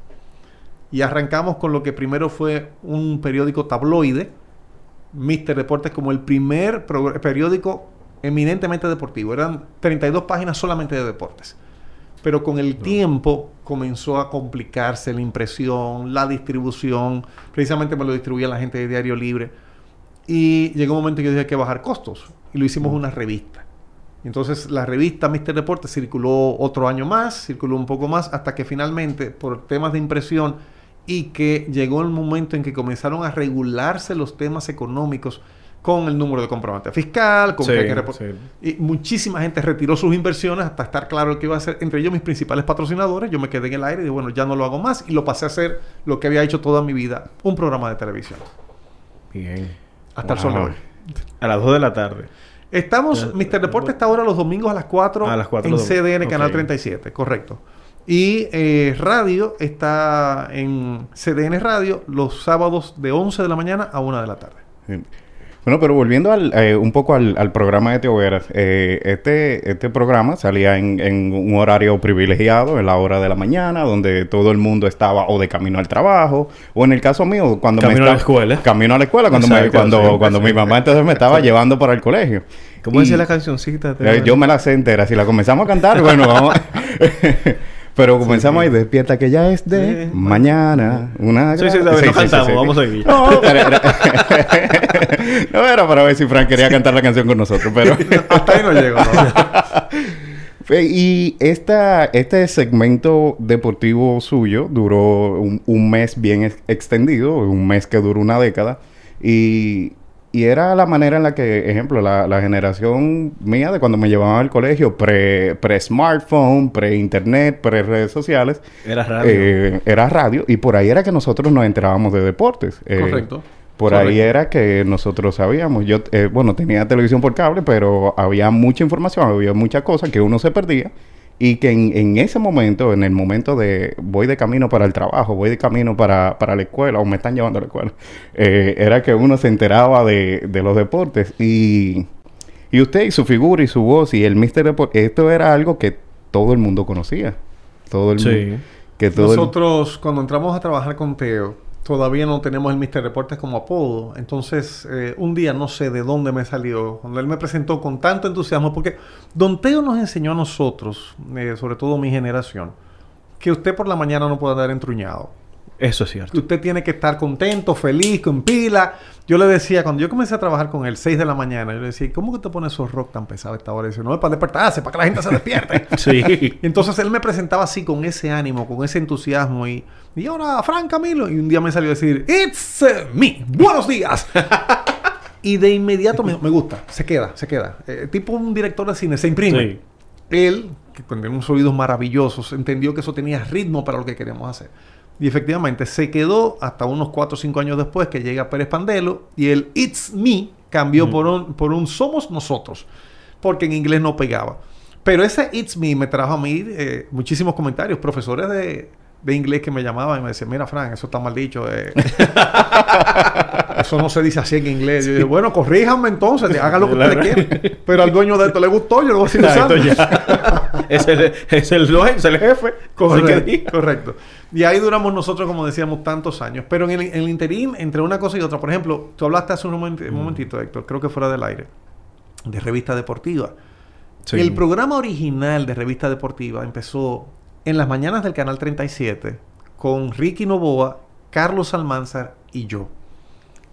Y arrancamos con lo que primero fue un periódico tabloide, Mister Deportes como el primer periódico eminentemente deportivo. Eran 32 páginas solamente de deportes. Pero con el tiempo comenzó a complicarse la impresión, la distribución. Precisamente me lo distribuía la gente de Diario Libre. Y llegó un momento en que yo dije que bajar costos. Y lo hicimos una revista. Entonces la revista Mister Deportes circuló otro año más, circuló un poco más, hasta que finalmente, por temas de impresión, y que llegó el momento en que comenzaron a regularse los temas económicos con el número de comprobante fiscal, con que Y muchísima gente retiró sus inversiones hasta estar claro lo que iba a hacer. Entre ellos mis principales patrocinadores. Yo me quedé en el aire y dije, bueno, ya no lo hago más. Y lo pasé a hacer lo que había hecho toda mi vida, un programa de televisión. Bien. Hasta el sol de hoy. A las 2 de la tarde. Estamos, Mr. Deporte está ahora los domingos a las 4, a las 4 en CDN, Canal 37, correcto. Y eh, radio está en CDN Radio los sábados de 11 de la mañana a 1 de la tarde. Bueno, pero volviendo al, eh, un poco al, programa de Teo eh, este, este programa salía en, un horario privilegiado, en la hora de la mañana, donde todo el mundo estaba o de camino al trabajo, o en el caso mío, cuando camino me a la escuela. Camino a la escuela, cuando, cuando, cuando mi mamá entonces me estaba llevando para el colegio. ¿Cómo decía la cancioncita? yo me la sé entera. Si la comenzamos a cantar, bueno, vamos... *laughs* Pero comenzamos ahí, despierta que ya es de mañana. Una sí, sí, sí, cantamos, vamos a seguir. No, *laughs* era, *laughs* no era para ver si Frank quería cantar la canción con nosotros, pero... *laughs* Hasta ahí no llego, Y esta, este segmento deportivo suyo duró un, un mes bien extendido, un mes que duró una década. Y y era la manera en la que, ejemplo, la, la generación mía de cuando me llevaban al colegio, pre-smartphone, pre pre-internet, pre-redes sociales. Era radio. Eh, era radio. Y por ahí era que nosotros nos enterábamos de deportes. Eh, Correcto. Por ahí era que nosotros sabíamos. Yo, eh, bueno, tenía televisión por cable, pero había mucha información, había muchas cosas que uno se perdía. Y que en, ese momento, en el momento de voy de camino para el trabajo, voy de camino para, la escuela o me están llevando a la escuela, eh, era que uno se enteraba de, los deportes. Y, y usted y su figura y su voz y el Mister Deportes, esto era algo que todo el mundo conocía. Todo el sí. Que Nosotros, cuando entramos a trabajar con Teo, todavía no tenemos el Mister Deportes como apodo. Entonces, eh, un día no sé de dónde me salió, cuando él me presentó con tanto entusiasmo, porque Don Teo nos enseñó a nosotros, eh, sobre todo mi generación, que usted por la mañana no puede andar entruñado. Eso es cierto. Usted tiene que estar contento, feliz, con pila. Yo le decía, cuando yo comencé a trabajar con él, 6 de la mañana, yo le decía, ¿cómo que te pones esos rock tan pesados a esta hora? Y dice, no, es para despertarse, para que la gente se despierte. *laughs* sí. Entonces él me presentaba así, con ese ánimo, con ese entusiasmo. Y, y ahora, Frank Camilo. Y un día me salió a decir, It's me. Buenos días. *laughs* y de inmediato me, gusta, se queda, se queda. Eh, tipo un director de cine, se imprime. Sí. Él, que con unos oídos maravillosos, entendió que eso tenía ritmo para lo que queríamos hacer. Y efectivamente se quedó hasta unos 4 o 5 años después que llega Pérez Pandelo y el It's Me cambió por, un, por un Somos Nosotros, porque en inglés no pegaba. Pero ese It's Me me trajo a mí eh, muchísimos comentarios. Profesores de, de inglés que me llamaban y me decían, mira, Fran, eso está mal dicho. eh". *laughs* eso no se dice así en inglés. Yo dije, bueno, corríjanme entonces, hagan lo que ustedes quieran. Pero al dueño de esto le gustó, yo lo voy a seguir usando. *laughs* es, el, es el es el jefe. Que Correcto, diga. correcto. Y ahí duramos nosotros, como decíamos, tantos años. Pero en el, en el interín, entre una cosa y otra, por ejemplo, tú hablaste hace un, moment- un momentito, Héctor, creo que fuera del aire, de revista deportiva. Sí. El programa original de revista deportiva empezó en las mañanas del canal 37 con Ricky Novoa, Carlos Almanzar y yo.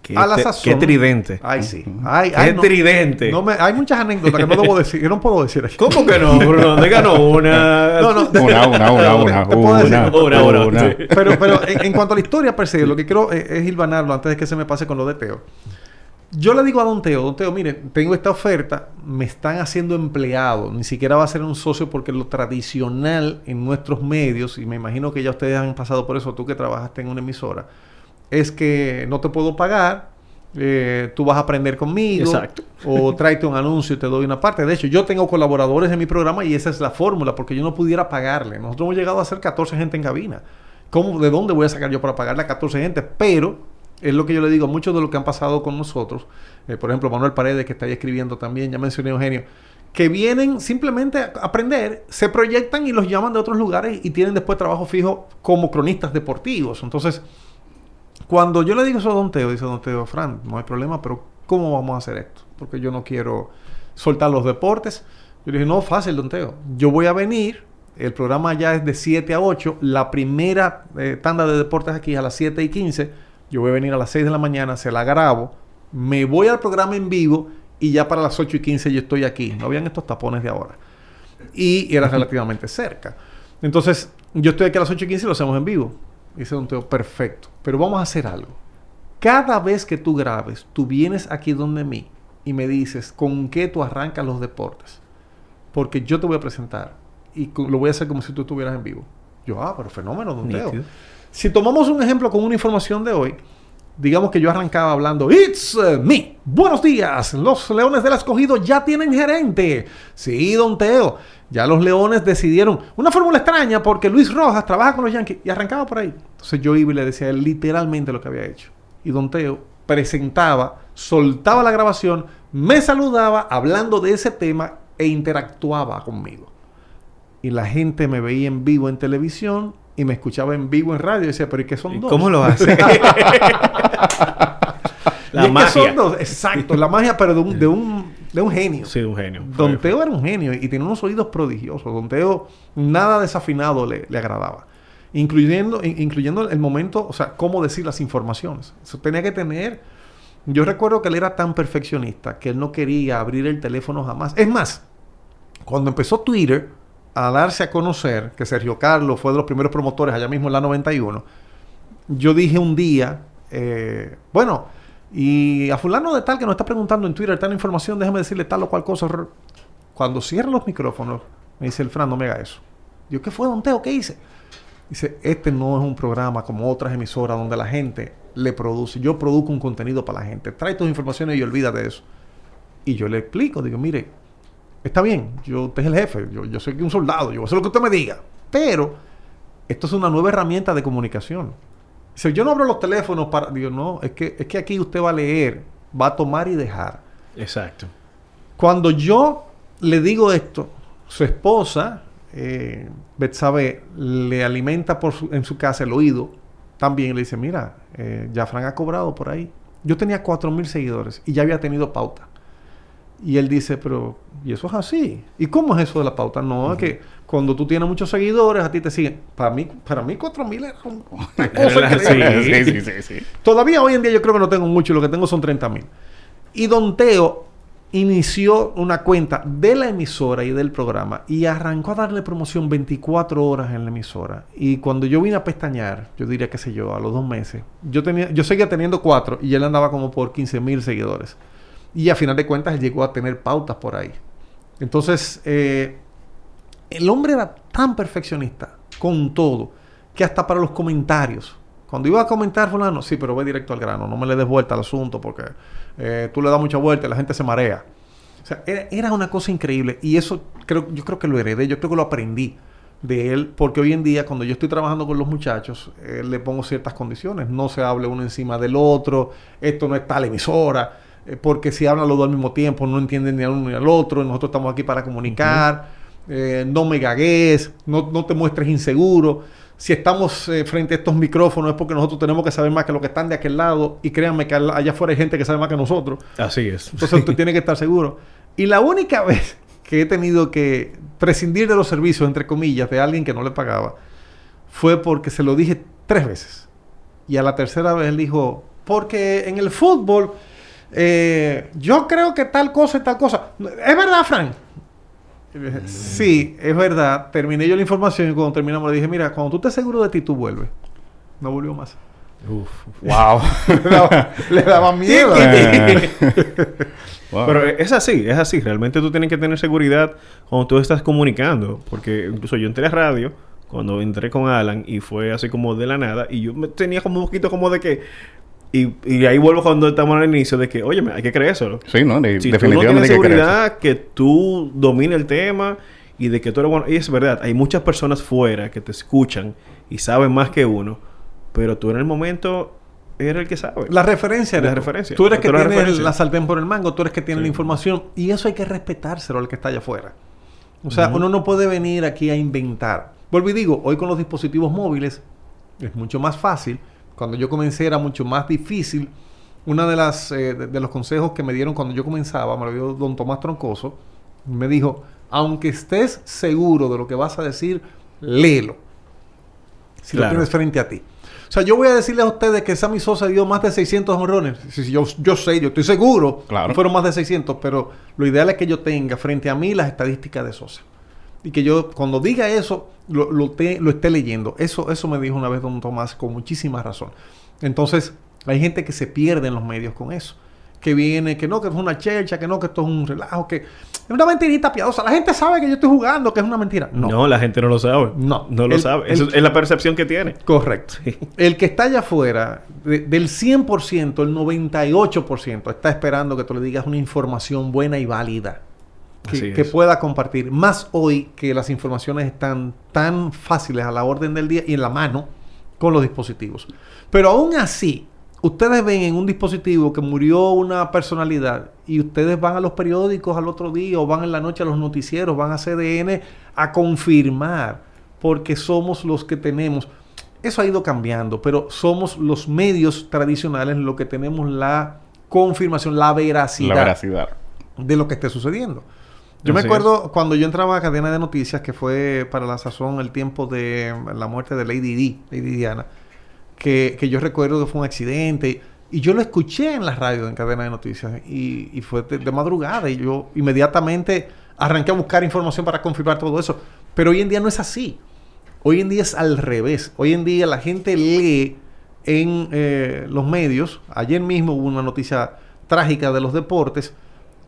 Qué, a la te- sazón- qué tridente. Ay, sí. Ay, Qué ay, no- tridente. no me- hay muchas anécdotas que no debo decir, que no puedo decir aquí. ¿Cómo que no, Bruno? Díganos una. No, no, Una, una, una, una, Te decir- una, Una, una, sí. Pero, pero en, en cuanto a la historia per se, lo que quiero es, es hilvanarlo antes de que se me pase con lo de Teo. Yo le digo a Don Teo, Don Teo, mire, tengo esta oferta, me están haciendo empleado, ni siquiera va a ser un socio porque lo tradicional en nuestros medios, y me imagino que ya ustedes han pasado por eso, tú que trabajaste en una emisora, es que no te puedo pagar, eh, tú vas a aprender conmigo, Exacto. o tráete un anuncio y te doy una parte. De hecho, yo tengo colaboradores en mi programa y esa es la fórmula, porque yo no pudiera pagarle. Nosotros hemos llegado a ser 14 gente en cabina. ¿Cómo, ¿De dónde voy a sacar yo para pagarle a 14 gente? Pero es lo que yo le digo a muchos de los que han pasado con nosotros. eh, por ejemplo, Manuel Paredes, que está ahí escribiendo también, ya mencioné a Eugenio, que vienen simplemente a aprender, se proyectan y los llaman de otros lugares y tienen después trabajo fijo como cronistas deportivos. Entonces, cuando yo le digo eso a Don Teo, dice Don Teo, Fran, no hay problema, pero ¿cómo vamos a hacer esto? Porque yo no quiero soltar los deportes. Yo le dije, no, fácil, Don Teo. Yo voy a venir, el programa ya es de 7 a 8, la primera eh, tanda de deportes aquí es a las 7 y 15, yo voy a venir a las 6 de la mañana, se la grabo, me voy al programa en vivo y ya para las 8 y 15 yo estoy aquí. No habían estos tapones de ahora. Y era relativamente cerca. Entonces, yo estoy aquí a las 8 y 15 y lo hacemos en vivo. Dice Don Teo, perfecto. Pero vamos a hacer algo. Cada vez que tú grabes, tú vienes aquí donde mí y me dices con qué tú arrancas los deportes. Porque yo te voy a presentar y lo voy a hacer como si tú estuvieras en vivo. Yo, ah, pero fenómeno, Don Teo. Si tomamos un ejemplo con una información de hoy, digamos que yo arrancaba hablando, It's uh, me. Buenos días. Los Leones del Escogido ya tienen gerente. Sí, don Teo. Ya los Leones decidieron una fórmula extraña porque Luis Rojas trabaja con los Yankees y arrancaba por ahí. Entonces yo iba y le decía literalmente lo que había hecho. Y don Teo presentaba, soltaba la grabación, me saludaba hablando de ese tema e interactuaba conmigo. Y la gente me veía en vivo en televisión y me escuchaba en vivo en radio y decía, pero ¿y qué son ¿Y dos? ¿Cómo lo hace? *laughs* *laughs* Y La es que magia. son dos, exacto, la magia, pero de un, de un, de un genio. Sí, un genio. Don Teo era un genio y tenía unos oídos prodigiosos. Don Teo nada desafinado le, le agradaba. Incluyendo, in- incluyendo el momento, o sea, cómo decir las informaciones. Eso tenía que tener... Yo recuerdo que él era tan perfeccionista que él no quería abrir el teléfono jamás. Es más, cuando empezó Twitter a darse a conocer, que Sergio Carlos fue de los primeros promotores allá mismo en la 91, yo dije un día, eh, bueno, y a fulano de tal que nos está preguntando en Twitter tal información, déjame decirle tal o cual cosa. Cuando cierran los micrófonos, me dice el Fran, no me haga eso. Yo, ¿qué fue, Don Teo? ¿Qué hice? Dice, este no es un programa como otras emisoras donde la gente le produce. Yo produzco un contenido para la gente. Trae tus informaciones y olvídate de eso. Y yo le explico, digo, mire, está bien, yo, usted es el jefe, yo, yo soy un soldado, yo voy a hacer lo que usted me diga. Pero esto es una nueva herramienta de comunicación. Dice, yo no abro los teléfonos para... Digo, no, es que, es que aquí usted va a leer, va a tomar y dejar. Exacto. Cuando yo le digo esto, su esposa, eh, Betsabe, le alimenta por su- en su casa el oído. También le dice, mira, eh, ya Fran ha cobrado por ahí. Yo tenía cuatro mil seguidores y ya había tenido pauta. Y él dice, pero, ¿y eso es así? ¿Y cómo es eso de la pauta? No, es que cuando tú tienes muchos seguidores, a ti te siguen. Para mí, para mí 4000 era un- *laughs* Sí. sí, sí, sí. Todavía hoy en día yo creo que no tengo mucho, lo que tengo son 30 mil. Y Don Teo inició una cuenta de la emisora y del programa y arrancó a darle promoción 24 horas en la emisora. Y cuando yo vine a pestañear, yo diría, qué sé yo, a los dos meses, yo, tenía, yo seguía teniendo cuatro y él andaba como por 15 mil seguidores. Y a final de cuentas llegó a tener pautas por ahí. Entonces, eh, el hombre era tan perfeccionista con todo que hasta para los comentarios. Cuando iba a comentar fulano, sí, pero ve directo al grano, no me le des vuelta al asunto porque eh, tú le das mucha vuelta y la gente se marea. O sea, era, era una cosa increíble. Y eso creo, yo creo que lo heredé, yo creo que lo aprendí de él, porque hoy en día cuando yo estoy trabajando con los muchachos, eh, le pongo ciertas condiciones. No se hable uno encima del otro, esto no es tal emisora, porque si hablan los dos al mismo tiempo no entienden ni al uno ni al otro, nosotros estamos aquí para comunicar, eh, no me gagues, no, no te muestres inseguro. Si estamos eh, frente a estos micrófonos es porque nosotros tenemos que saber más que los que están de aquel lado y créanme que al- allá afuera hay gente que sabe más que nosotros. Así es. Entonces usted *laughs* tiene que estar seguro. Y la única vez que he tenido que prescindir de los servicios, entre comillas, de alguien que no le pagaba, fue porque se lo dije tres veces. Y a la tercera vez él dijo, porque en el fútbol, eh, yo creo que tal cosa y tal cosa. ¿Es verdad, Frank? Sí, es verdad. Terminé yo la información y cuando terminamos le dije, mira, cuando tú estés seguro de ti, tú vuelves. No volvió más. Uf. Wow. *laughs* le, daba, le daba *laughs* miedo. *laughs* Wow. Pero es así, es así. Realmente tú tienes que tener seguridad cuando tú estás comunicando. Porque incluso yo entré a radio cuando entré con Alan y fue así como de la nada. Y yo me tenía como un poquito como de que... Y, y ahí vuelvo cuando estamos al inicio de que, oye, hay que creer eso. sí, ¿no? De- Si tú no definitivamente tienes hay que creer eso. seguridad que tú domines el tema y de que tú eres bueno. Y es verdad, hay muchas personas fuera que te escuchan y saben más que uno. Pero tú en el momento eres el que sabe. La referencia La eres tú. referencia. Tú eres que tienes la sartén por el mango, tú eres que tiene Sí. la información. Y eso hay que respetárselo al que está allá afuera. O sea, uno no puede venir aquí a inventar. Vuelvo y digo, hoy con los dispositivos móviles es mucho más fácil. Cuando yo comencé era mucho más difícil. Una de las eh, de, de los consejos que me dieron cuando yo comenzaba, me lo dio don Tomás Troncoso, me dijo, aunque estés seguro de lo que vas a decir, léelo. Si lo tienes frente a ti. O sea, yo voy a decirles a ustedes que Sammy Sosa dio más de 600 honrones. Sí, sí, yo, yo sé, yo estoy seguro. Claro. que Fueron más de 600, pero lo ideal es que yo tenga frente a mí las estadísticas de Sosa. Y que yo, cuando diga eso, lo, lo, te- lo esté leyendo. Eso, eso me dijo una vez don Tomás con muchísima razón. Entonces, hay gente que se pierde en los medios con eso. Que viene, que no, que es una chercha, que no, que esto es un relajo, que es una mentirita piadosa. La gente sabe que yo estoy jugando, que es una mentira. No. No. la gente no lo sabe. No. No lo El- sabe. el- Eso es la percepción que tiene. Correcto. El que está allá afuera, de- del 100%, el 98% está esperando que tú le digas una información buena y válida. Que pueda compartir. Más hoy que las informaciones están tan fáciles a la orden del día y en la mano con los dispositivos. Pero aún así, ustedes ven en un dispositivo que murió una personalidad y ustedes van a los periódicos al otro día o van en la noche a los noticieros, van a CDN a confirmar, porque somos los que tenemos. Eso ha ido cambiando, pero somos los medios tradicionales los que tenemos la confirmación, la veracidad La veracidad. de lo que esté sucediendo. Yo me acuerdo cuando yo entraba a cadena de noticias, que fue para la sazón el tiempo de la muerte de Lady Di, Lady Diana, que, que yo recuerdo que fue un accidente. Y yo lo escuché en la radio, en cadena de noticias, y, y fue de, de madrugada. Y yo inmediatamente arranqué a buscar información para confirmar todo eso. Pero hoy en día no es así. Hoy en día es al revés. Hoy en día la gente lee en eh, los medios. Ayer mismo hubo una noticia trágica de los deportes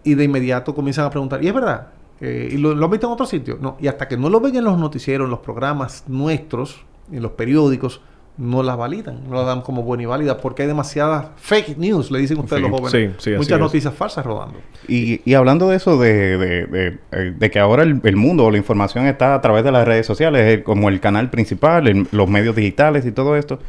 y de inmediato comienzan a preguntar, ¿y es verdad? Eh, ¿Y lo, lo han visto en otro sitio? No. Y hasta que no lo ven en los noticieros, en los programas nuestros, en los periódicos, no las validan, no las dan como buena y válida porque hay demasiadas fake news, le dicen ustedes Sí, los jóvenes. sí, sí, así Muchas es. noticias falsas rodando. Y, y hablando de eso, de, de, de, eh, de que ahora el, el mundo o la información está a través de las redes sociales, eh, como el canal principal, el- los medios digitales y todo esto,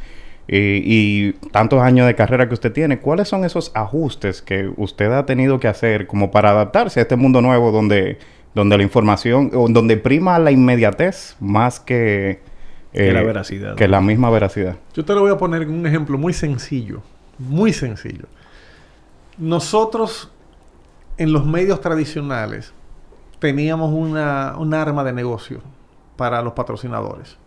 eh, y tantos años de carrera que usted tiene, ¿cuáles son esos ajustes que usted ha tenido que hacer como para adaptarse a este mundo nuevo donde, donde la información, o donde prima la inmediatez más que, eh, Que la veracidad. Que la misma veracidad. Yo te lo voy a poner en un ejemplo muy sencillo, muy sencillo. Nosotros en los medios tradicionales teníamos una, un arma de negocio para los patrocinadores.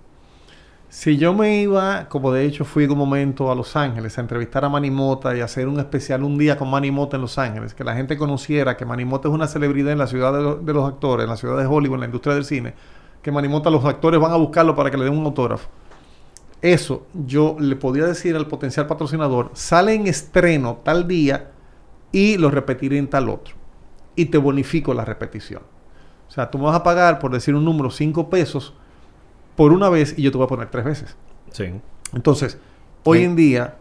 Si yo me iba, como de hecho fui en un momento a Los Ángeles a entrevistar a Manny Mota y hacer un especial un día con Manny Mota en Los Ángeles, que la gente conociera que Manny Mota es una celebridad en la ciudad de, lo- de los actores, en la ciudad de Hollywood, en la industria del cine, que Manny Mota los actores van a buscarlo para que le den un autógrafo. Eso yo le podía decir al potencial patrocinador, sale en estreno tal día y lo repetiré en tal otro. Y te bonifico la repetición. O sea, tú me vas a pagar, por decir un número, 5 pesos por una vez y yo te voy a poner tres veces. Sí. Entonces, hoy Sí. en día,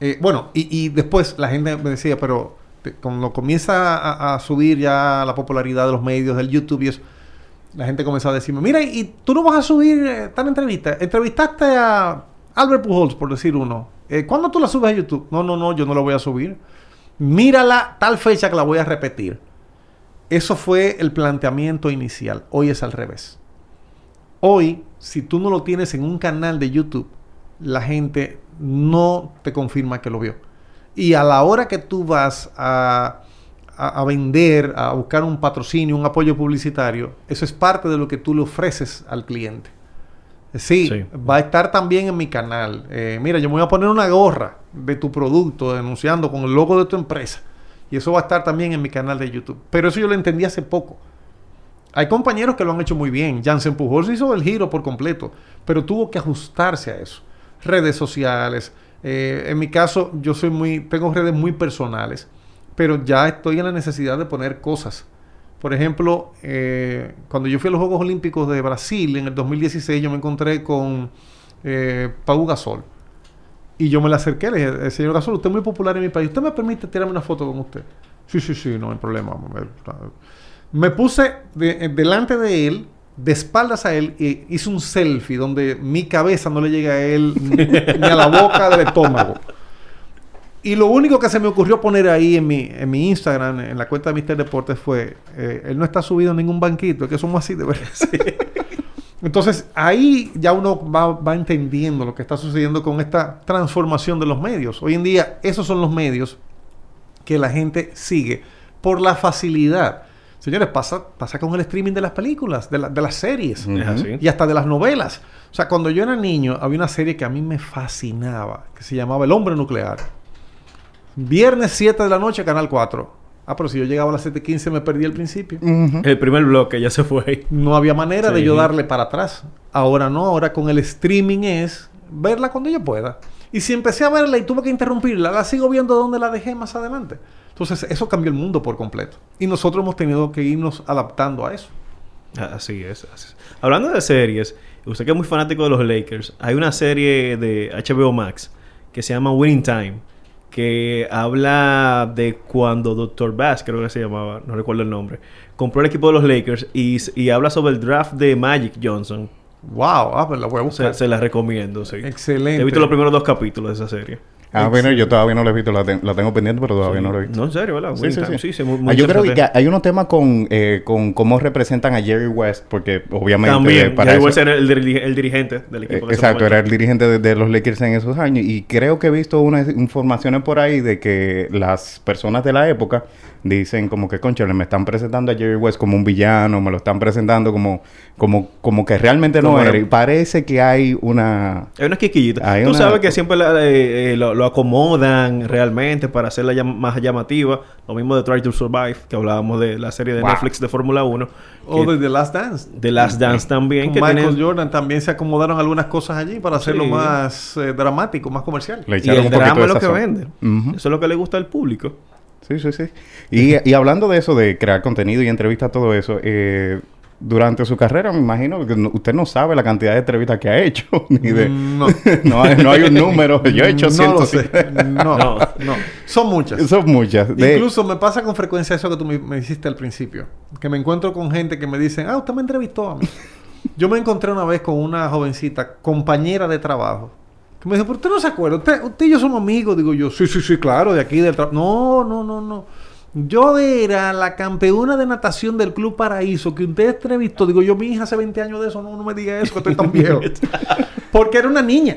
eh, bueno, y, y después la gente me decía, pero te- cuando comienza a, a subir ya la popularidad de los medios, del YouTube y eso, la gente comenzó a decirme, mira, ¿y tú no vas a subir eh, tal entrevista? Entrevistaste a Albert Pujols, por decir uno. Eh, ¿Cuándo tú la subes a YouTube? No, no, no, yo no la voy a subir. Mírala tal fecha que la voy a repetir. Eso fue el planteamiento inicial. Hoy es al revés. Hoy, si tú no lo tienes en un canal de YouTube, la gente no te confirma que lo vio. Y a la hora que tú vas a, a- a vender, a buscar un patrocinio, un apoyo publicitario, eso es parte de lo que tú le ofreces al cliente. Sí, Sí. va a estar también en mi canal. Eh, mira, yo me voy a poner una gorra de tu producto denunciando con el logo de tu empresa. Y eso va a estar también en mi canal de YouTube. Pero eso yo lo entendí hace poco. Hay compañeros que lo han hecho muy bien. Jansen Pujols hizo el giro por completo, pero tuvo que ajustarse a eso. Redes sociales. eh, en mi caso, yo soy muy, tengo redes muy personales, pero ya estoy en la necesidad de poner cosas. Por ejemplo, eh, cuando yo fui a los Juegos Olímpicos de Brasil en el 2016, yo me encontré con eh, Pau Gasol. Y yo me le acerqué, le dije, "Eh, señor Gasol, usted es muy popular en mi país. ¿Usted me permite tirarme una foto con usted? Sí, sí, sí, no hay problema. Me puse de- eh, delante de él, de espaldas a él, y hice un selfie donde mi cabeza no le llega a él *laughs* ni, ni a la boca del estómago. Y lo único que se me ocurrió poner ahí en mi, en mi Instagram, en la cuenta de Mister Deportes, fue: eh, Él no está subido en ningún banquito, es que somos así de verdad. *laughs* Entonces, ahí ya uno va, va entendiendo lo que está sucediendo con esta transformación de los medios. Hoy en día, esos son los medios que la gente sigue por la facilidad. Señores, pasa, pasa con el streaming de las películas, de, la- de las series y hasta de las novelas. O sea, cuando yo era niño, había una serie que a mí me fascinaba, que se llamaba El Hombre Nuclear. Viernes 7 de la noche, Canal 4. Ah, pero si yo llegaba a las 7.15 me perdí el principio. El primer bloque ya se fue ahí. No había manera de yo darle para atrás. Ahora no, ahora con el streaming es verla cuando yo pueda. Y si empecé a verla y tuve que interrumpirla, la sigo viendo donde la dejé más adelante. Entonces, eso cambió el mundo por completo. Y nosotros hemos tenido que irnos adaptando a eso. Ah, Así es, así es. Hablando de series, usted que es muy fanático de los Lakers, hay una serie de HBO Max que se llama Winning Time, que habla de cuando Dr. Bass, creo que se llamaba, no recuerdo el nombre, compró el equipo de los Lakers y, y habla sobre el draft de Magic Johnson. Wow, ah, pues la voy a Se, buscar. se la recomiendo, sí. Excelente. He visto los primeros dos capítulos de esa serie. Ah, bueno, yo todavía no lo he visto, la, te- la tengo pendiente, pero todavía Sí. no lo he visto. No, en serio, ¿verdad? Sí, sí, Time, sí. sí, muy- muy Ah, yo creo que hay unos temas con, eh, con cómo representan a Jerry West, porque obviamente También, para Jerry eso- West era el, diri- el dirigente del eh, equipo. ese exacto, era el dirigente de, de los Lakers en esos años. Y creo que he visto unas informaciones por ahí de que las personas de la época dicen como que, concha, me están presentando a Jerry West como un villano, me lo están presentando como, como, como que realmente no era. Y parece que hay una... Hay unas quisquillitas. Hay Tú una- sabes que siempre la- eh, eh, lo, lo acomodan realmente para hacerla llam- más llamativa. Lo mismo de Try to Survive, que hablábamos de la serie de Wow. Netflix de Fórmula 1. O de The Last Dance. The Last Dance también. Con Que Michael tiene, Jordan también se acomodaron algunas cosas allí para hacerlo Sí. más eh, dramático, más comercial. Le y el drama es lo que vende. Ujú. Eso es lo que le gusta al público. Sí, sí, sí. Y, y hablando de eso, de crear contenido y entrevistas, todo eso, eh, durante su carrera, me imagino que no- usted no sabe la cantidad de entrevistas que ha hecho, *laughs* ni de... No. *laughs* no, hay, no hay un número. Yo he hecho No lo 150. sé. No, No. no. Son muchas. Son muchas. De- Incluso me pasa con frecuencia eso que tú me, me hiciste al principio. Que me encuentro con gente que me dicen, ah, usted me entrevistó a mí. *laughs* Yo me encontré una vez con una jovencita, compañera de trabajo, que me dijo, pero usted no se acuerda, usted, usted y yo somos amigos. Digo yo, sí, sí, sí, claro, de aquí del trabajo. No, no, no, no. Yo era la campeona de natación del Club Paraíso, que usted entrevistó. Digo yo, mi hija hace 20 años de eso, no, no me diga eso, que estoy tan viejo. *laughs* Porque era una niña.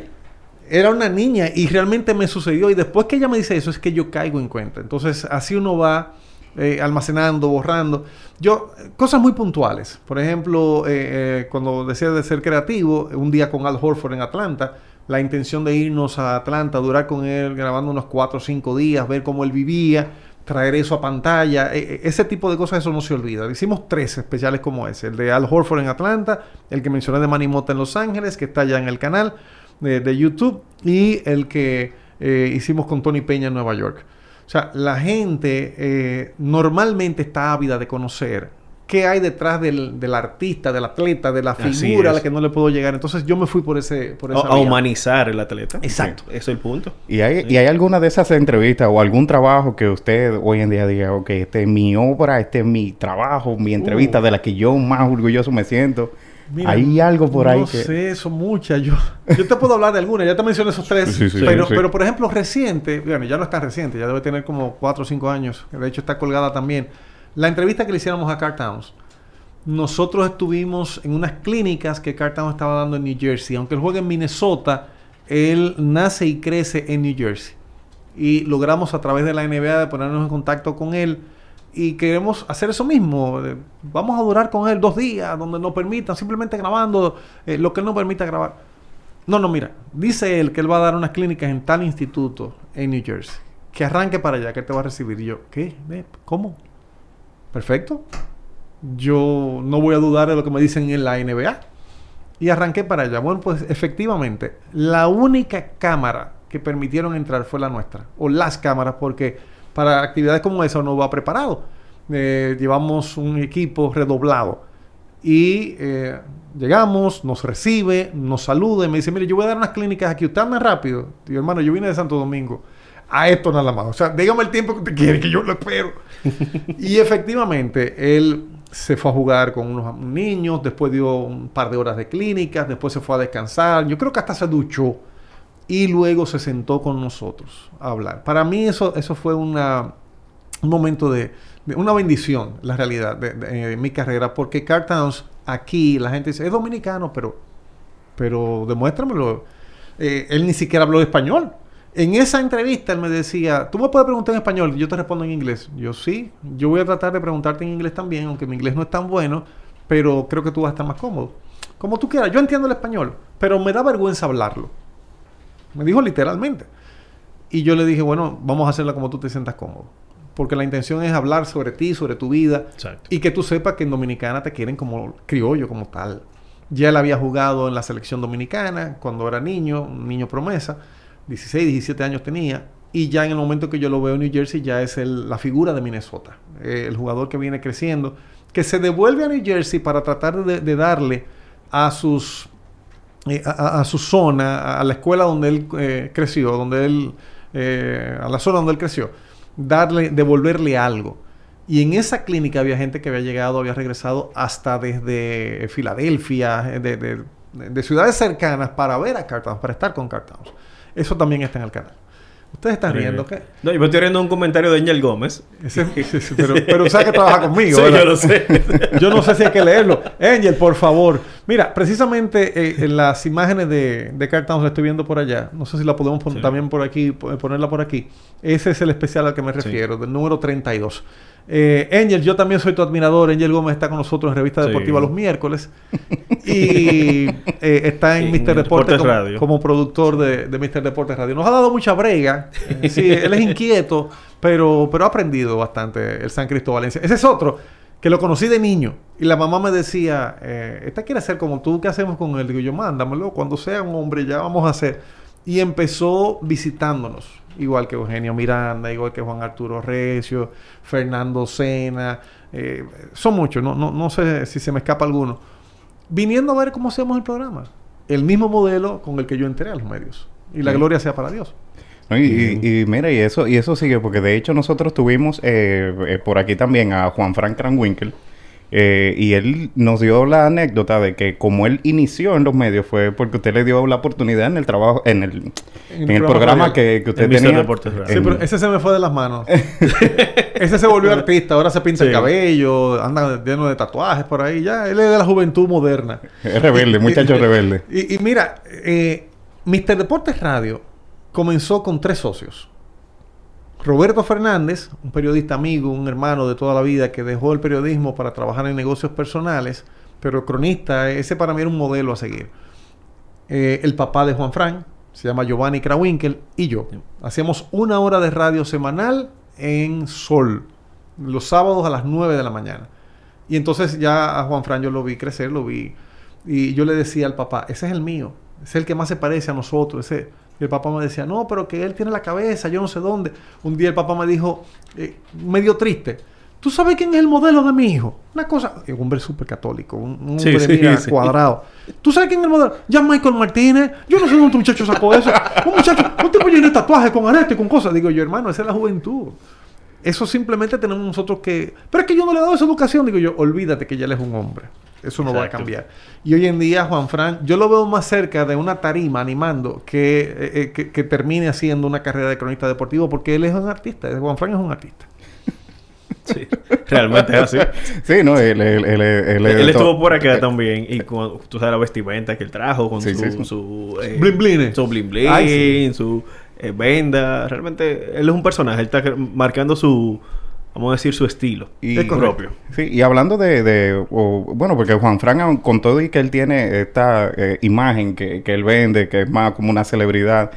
Era una niña y realmente me sucedió. Y después que ella me dice eso, es que yo caigo en cuenta. Entonces, así uno va eh, almacenando, borrando. Yo, cosas muy puntuales. Por ejemplo, eh, eh, cuando decía de ser creativo, un día con Al Horford en Atlanta, la intención de irnos a Atlanta, durar con él grabando unos cuatro o cinco días, ver cómo él vivía, traer eso a pantalla. eh, eh, ese tipo de cosas, eso no se olvida. Hicimos tres especiales como ese. El de Al Horford en Atlanta, el que mencioné de Manny Mota en Los Ángeles, que está ya en el canal de, de YouTube, y el que eh, hicimos con Tony Peña en Nueva York. O sea, la gente eh, normalmente está ávida de conocer qué hay detrás del, del artista, del atleta, de la figura a la que no le puedo llegar. Entonces yo me fui por ese por esa A, a humanizar el atleta. Exacto. Eso es el punto. ¿Y hay, ¿Y hay alguna de esas entrevistas o algún trabajo que usted hoy en día diga, ok, este es mi obra, este es mi trabajo, mi entrevista Uh. de la que yo más orgulloso me siento? Mira, ¿Hay algo por ahí no que...? sé, son muchas. Yo, yo te puedo hablar de algunas. Ya te mencioné esos tres. Sí, sí, pero, sí. pero, por ejemplo, reciente, bueno, ya no es tan reciente, ya debe tener como 4 o 5 años. De hecho, está colgada también. La entrevista que le hiciéramos a Carl Towns. Nosotros estuvimos en unas clínicas que Carl Towns estaba dando en New Jersey. Aunque él juega en Minnesota, él nace y crece en New Jersey. Y logramos a través de la NBA de ponernos en contacto con él. Y queremos hacer eso mismo. Vamos a durar con él dos días, donde nos permitan, simplemente grabando eh, lo que él nos permita grabar. No, no, mira. Dice él que él va a dar unas clínicas en tal instituto en New Jersey. Que arranque para allá, que te va a recibir. Y yo, ¿qué? ¿Cómo? Perfecto. Yo no voy a dudar de lo que me dicen en la NBA. Y arranqué para allá. Bueno, pues efectivamente, la única cámara que permitieron entrar fue la nuestra. O las cámaras, porque para actividades como esa uno va preparado. Eh, llevamos un equipo redoblado. Y eh, llegamos, nos recibe, nos saluda y me dice, mire, yo voy a dar unas clínicas aquí. Usted anda rápido. Digo, hermano, yo vine de Santo Domingo. A esto nada más. O sea, dígame el tiempo que usted quiere, que yo lo espero. *laughs* y efectivamente, él se fue a jugar con unos niños, después dio un par de horas de clínicas, después se fue a descansar. Yo creo que hasta se duchó. Y luego se sentó con nosotros a hablar. Para mí eso, eso fue una, un momento de, una bendición, la realidad de, en mi carrera, porque Carl Towns, aquí la gente dice, es dominicano, pero, pero demuéstramelo. Eh, él ni siquiera habló español. En esa entrevista él me decía, tú me puedes preguntar en español, yo te respondo en inglés. Yo sí, yo voy a tratar de preguntarte en inglés también, aunque mi inglés no es tan bueno, pero creo que tú vas a estar más cómodo. Como tú quieras, yo entiendo el español, pero me da vergüenza hablarlo. Me dijo literalmente. Y yo le dije, bueno, vamos a hacerla como tú te sientas cómodo. Porque la intención es hablar sobre ti, sobre tu vida. Exacto. Y que tú sepas que en Dominicana te quieren como criollo, como tal. Ya él había jugado en la selección dominicana cuando era niño, un niño promesa. 16, 17 años tenía. Y ya en el momento que yo lo veo en New Jersey, ya es el- la figura de Minnesota. Eh, el jugador que viene creciendo. Que se devuelve a New Jersey para tratar de, darle a sus eh, a, su zona, a, la escuela donde él eh, creció, donde él, eh, a la zona donde él creció, darle, devolverle algo. Y en esa clínica había gente que había llegado, había regresado hasta desde Filadelfia, de, de- de ciudades cercanas para ver a Carl Towns, para estar con Carl Towns. Eso también está en el canal. Ustedes están riendo, ¿qué? No, yo me estoy riendo de un comentario de Angel Gómez. Ese- *laughs* sí, sí, pero, pero sabe que trabaja conmigo. Sí, ¿verdad? yo lo sé. *laughs* Yo no sé si hay que leerlo. Angel, por favor. Mira, precisamente eh, en las imágenes de, de Carl Towns la estoy viendo por allá. No sé si la podemos pon- Sí. también por aquí, po- ponerla por aquí. Ese es el especial al que me refiero, del número 32. Eh, Angel, yo también soy tu admirador. Angel Gómez está con nosotros en Revista Sí. Deportiva los miércoles. *laughs* Y eh, está en En Mr. Deportes Deportes como, Radio. como productor de, de Mr. Deportes Radio. Nos ha dado mucha brega. Eh, sí, él es inquieto, pero, pero ha aprendido bastante el San Cristóbalense. Ese es otro que lo conocí de niño. Y la mamá me decía, eh, esta quiere ser como tú, ¿qué hacemos con él? Digo yo, mándamelo, cuando sea un hombre ya vamos a hacer. Y empezó visitándonos, igual que Eugenio Miranda, igual que Juan Arturo Recio, Fernando Sena, eh, son muchos, no, no, no sé si se me escapa alguno, viniendo a ver cómo hacemos el programa. El mismo modelo con el que yo entré a los medios. Y la Sí. gloria sea para Dios. No, y, y- y mira, y eso, y eso sigue, porque de hecho nosotros tuvimos eh, eh, por aquí también a Juan Frank Kranwinkel, eh, y él nos dio la anécdota de que como él inició en los medios fue porque usted le dio la oportunidad en el trabajo, en el, en el programa que, que usted En Mr. tenía. Deportes Radio. Sí, en- pero ese se me fue de las manos. *laughs* ese se volvió artista, ahora se pinta el cabello, anda lleno de tatuajes por ahí, ya. Él es de la juventud moderna. Es rebelde, muchacho rebelde. Y, y mira, eh, Mr. Deportes Radio comenzó con tres socios. Roberto Fernández, un periodista amigo, un hermano de toda la vida que dejó el periodismo para trabajar en negocios personales, pero cronista, ese para mí era un modelo a seguir. Eh, el papá de Juan Fran, se llama Giovanni Krawinkel, y yo. Hacíamos una hora de radio semanal en Sol, los sábados a las 9 de la mañana. Y entonces ya a Juan Fran yo lo vi crecer, lo vi. Y yo le decía al papá, ese es el mío, ese es el que más se parece a nosotros. Ese. Y el papá me decía, no, pero que él tiene la cabeza, yo no sé dónde. Un día el papá me dijo, eh, medio triste, ¿Tú sabes quién es el modelo de mi hijo? Una cosa, un hombre súper católico, un, un hombre sí, mira, sí. cuadrado. ¿Tú sabes quién es el modelo? Ya Michael Martínez. Yo no sé dónde este muchacho sacó eso. Un muchacho, un tipo lleno de tatuajes con arete, con cosas. Digo yo, hermano, esa es la juventud. Eso simplemente tenemos nosotros que... Pero es que yo no le he dado esa educación. Digo yo, olvídate que ya él es un hombre. Eso no va a cambiar. Y hoy en día, Juan Fran, yo lo veo más cerca de una tarima animando que, eh, eh, que, que termine haciendo una carrera de cronista deportivo porque él es un artista. Juan Fran es un artista. *laughs* Sí, realmente es así. *laughs* Sí, no, él, él, él, él, Él, estuvo por acá eh, también y con, tú sabes la vestimenta que él trajo con Sí, su, sí, sí. su eh, Blin su blin blin, Ay, sí. su eh, venda. Realmente él es un personaje, él está marcando su, vamos a decir, su estilo Y, Es propio. Sí, y hablando de, de o, bueno, porque Juan Fran, con todo y que él tiene esta eh, imagen que, que él vende, que es más como una celebridad,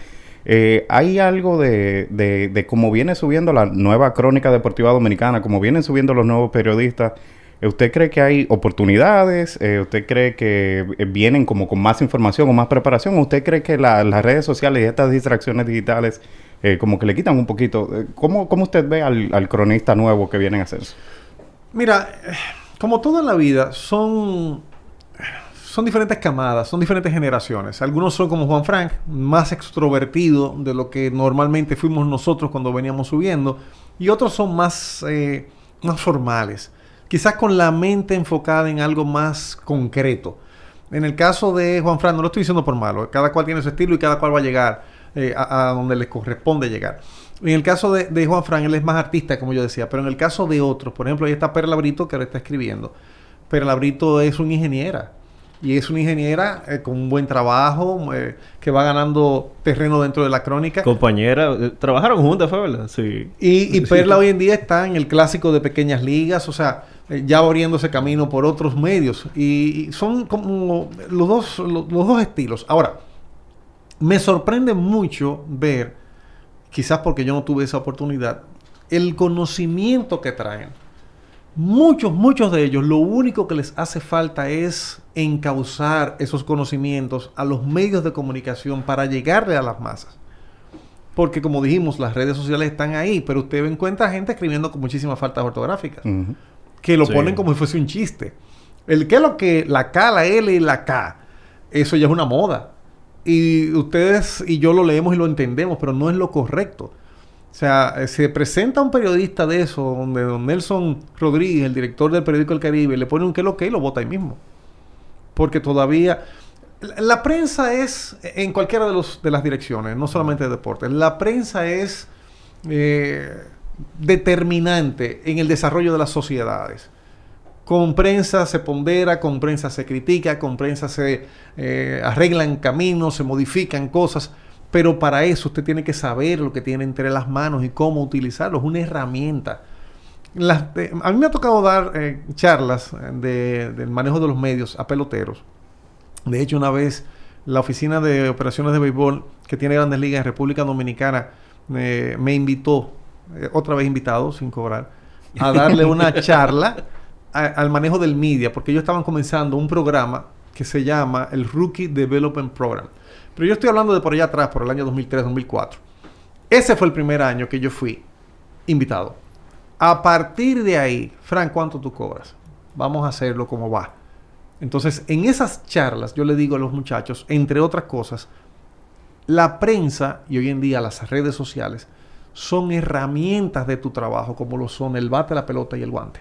eh, hay algo de, de, de cómo viene subiendo la nueva crónica deportiva dominicana, como vienen subiendo los nuevos periodistas. eh, ¿Usted cree que hay oportunidades? Eh, ¿Usted cree que vienen como con más información o más preparación? ¿O usted cree que la- las redes sociales y estas distracciones digitales eh, como que le quitan un poquito? Eh, ¿Cómo, cómo usted ve al, al cronista nuevo que vienen a hacer? Mira, eh, como todo en la vida, son, son diferentes camadas, son diferentes generaciones. Algunos son como Juan Frank, más extrovertido de lo que normalmente fuimos nosotros cuando veníamos subiendo, y otros son más, más formales, quizás con la mente enfocada en algo más concreto. En el caso de Juan Fran, no lo estoy diciendo por malo, cada cual tiene su estilo y cada cual va a llegar eh, a, a donde le corresponde llegar. En el caso de, de Juan Fran, él es más artista, como yo decía, pero en el caso de otros, por ejemplo, ahí está Perla Brito, que ahora está escribiendo. Perla Brito es una ingeniera. Y es una ingeniera eh, con un buen trabajo, eh, que va ganando terreno dentro de la crónica. Compañera, eh, trabajaron juntas, ¿fue verdad? Sí. Y, y *laughs* Perla hoy en día está en el clásico de pequeñas ligas, o sea, ya abriéndose camino por otros medios. Y, y son como los dos, lo- los, dos estilos. Ahora, me sorprende mucho ver, quizás porque yo no tuve esa oportunidad, el conocimiento que traen. Muchos, muchos de ellos, lo único que les hace falta es encauzar esos conocimientos a los medios de comunicación para llegarle a las masas. Porque como dijimos, las redes sociales están ahí, pero usted encuentra gente escribiendo con muchísimas faltas ortográficas, que lo Sí. ponen como si fuese un chiste. El que es lo que, la K, la L y la K, eso ya es una moda. Y ustedes y yo lo leemos y lo entendemos, pero no es lo correcto. O sea, eh, se presenta un periodista de eso, donde don Nelson Rodríguez, el director del periódico El Caribe, le pone un qué lo que y lo vota ahí mismo. Porque todavía... La, la prensa es en cualquiera de, los, de las direcciones, no solamente de deportes. La prensa es eh, determinante en el desarrollo de las sociedades. Con prensa se pondera, con prensa se critica, con prensa se eh, arreglan caminos, se modifican cosas, pero para eso usted tiene que saber lo que tiene entre las manos y cómo utilizarlo. Es una herramienta. Las- eh, a mí me ha tocado dar eh, charlas eh, de- del manejo de los medios a peloteros. De hecho, una vez la oficina de operaciones de béisbol que tiene grandes ligas en República Dominicana me invitó, otra vez invitado, sin cobrar, a darle una *laughs* charla al manejo del media, porque ellos estaban comenzando un programa que se llama el Rookie Development Program. Pero yo estoy hablando de por allá atrás, por el año 2003-2004. Ese fue el primer año que yo fui invitado. A partir de ahí, Frank, ¿cuánto tú cobras? Vamos a hacerlo como va. Entonces, en esas charlas, yo le digo a los muchachos, entre otras cosas, la prensa y hoy en día las redes sociales son herramientas de tu trabajo, como lo son el bate, la pelota y el guante.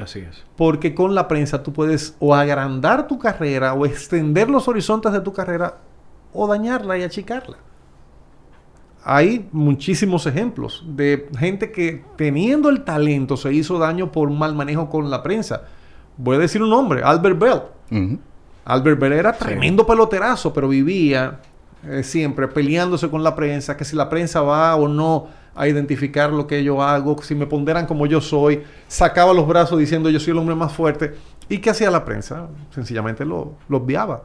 Así es. Porque con la prensa tú puedes o agrandar tu carrera o extender los horizontes de tu carrera o dañarla y achicarla. Hay muchísimos ejemplos de gente que teniendo el talento se hizo daño por un mal manejo con la prensa. Voy a decir un nombre, Albert Bell. Albert Bell era tremendo peloterazo, pero vivía eh, siempre peleándose con la prensa, que si la prensa va o no a identificar lo que yo hago, si me ponderan como yo soy, sacaba los brazos diciendo yo soy el hombre más fuerte. ¿Y qué hacía la prensa? Sencillamente lo, obviaba.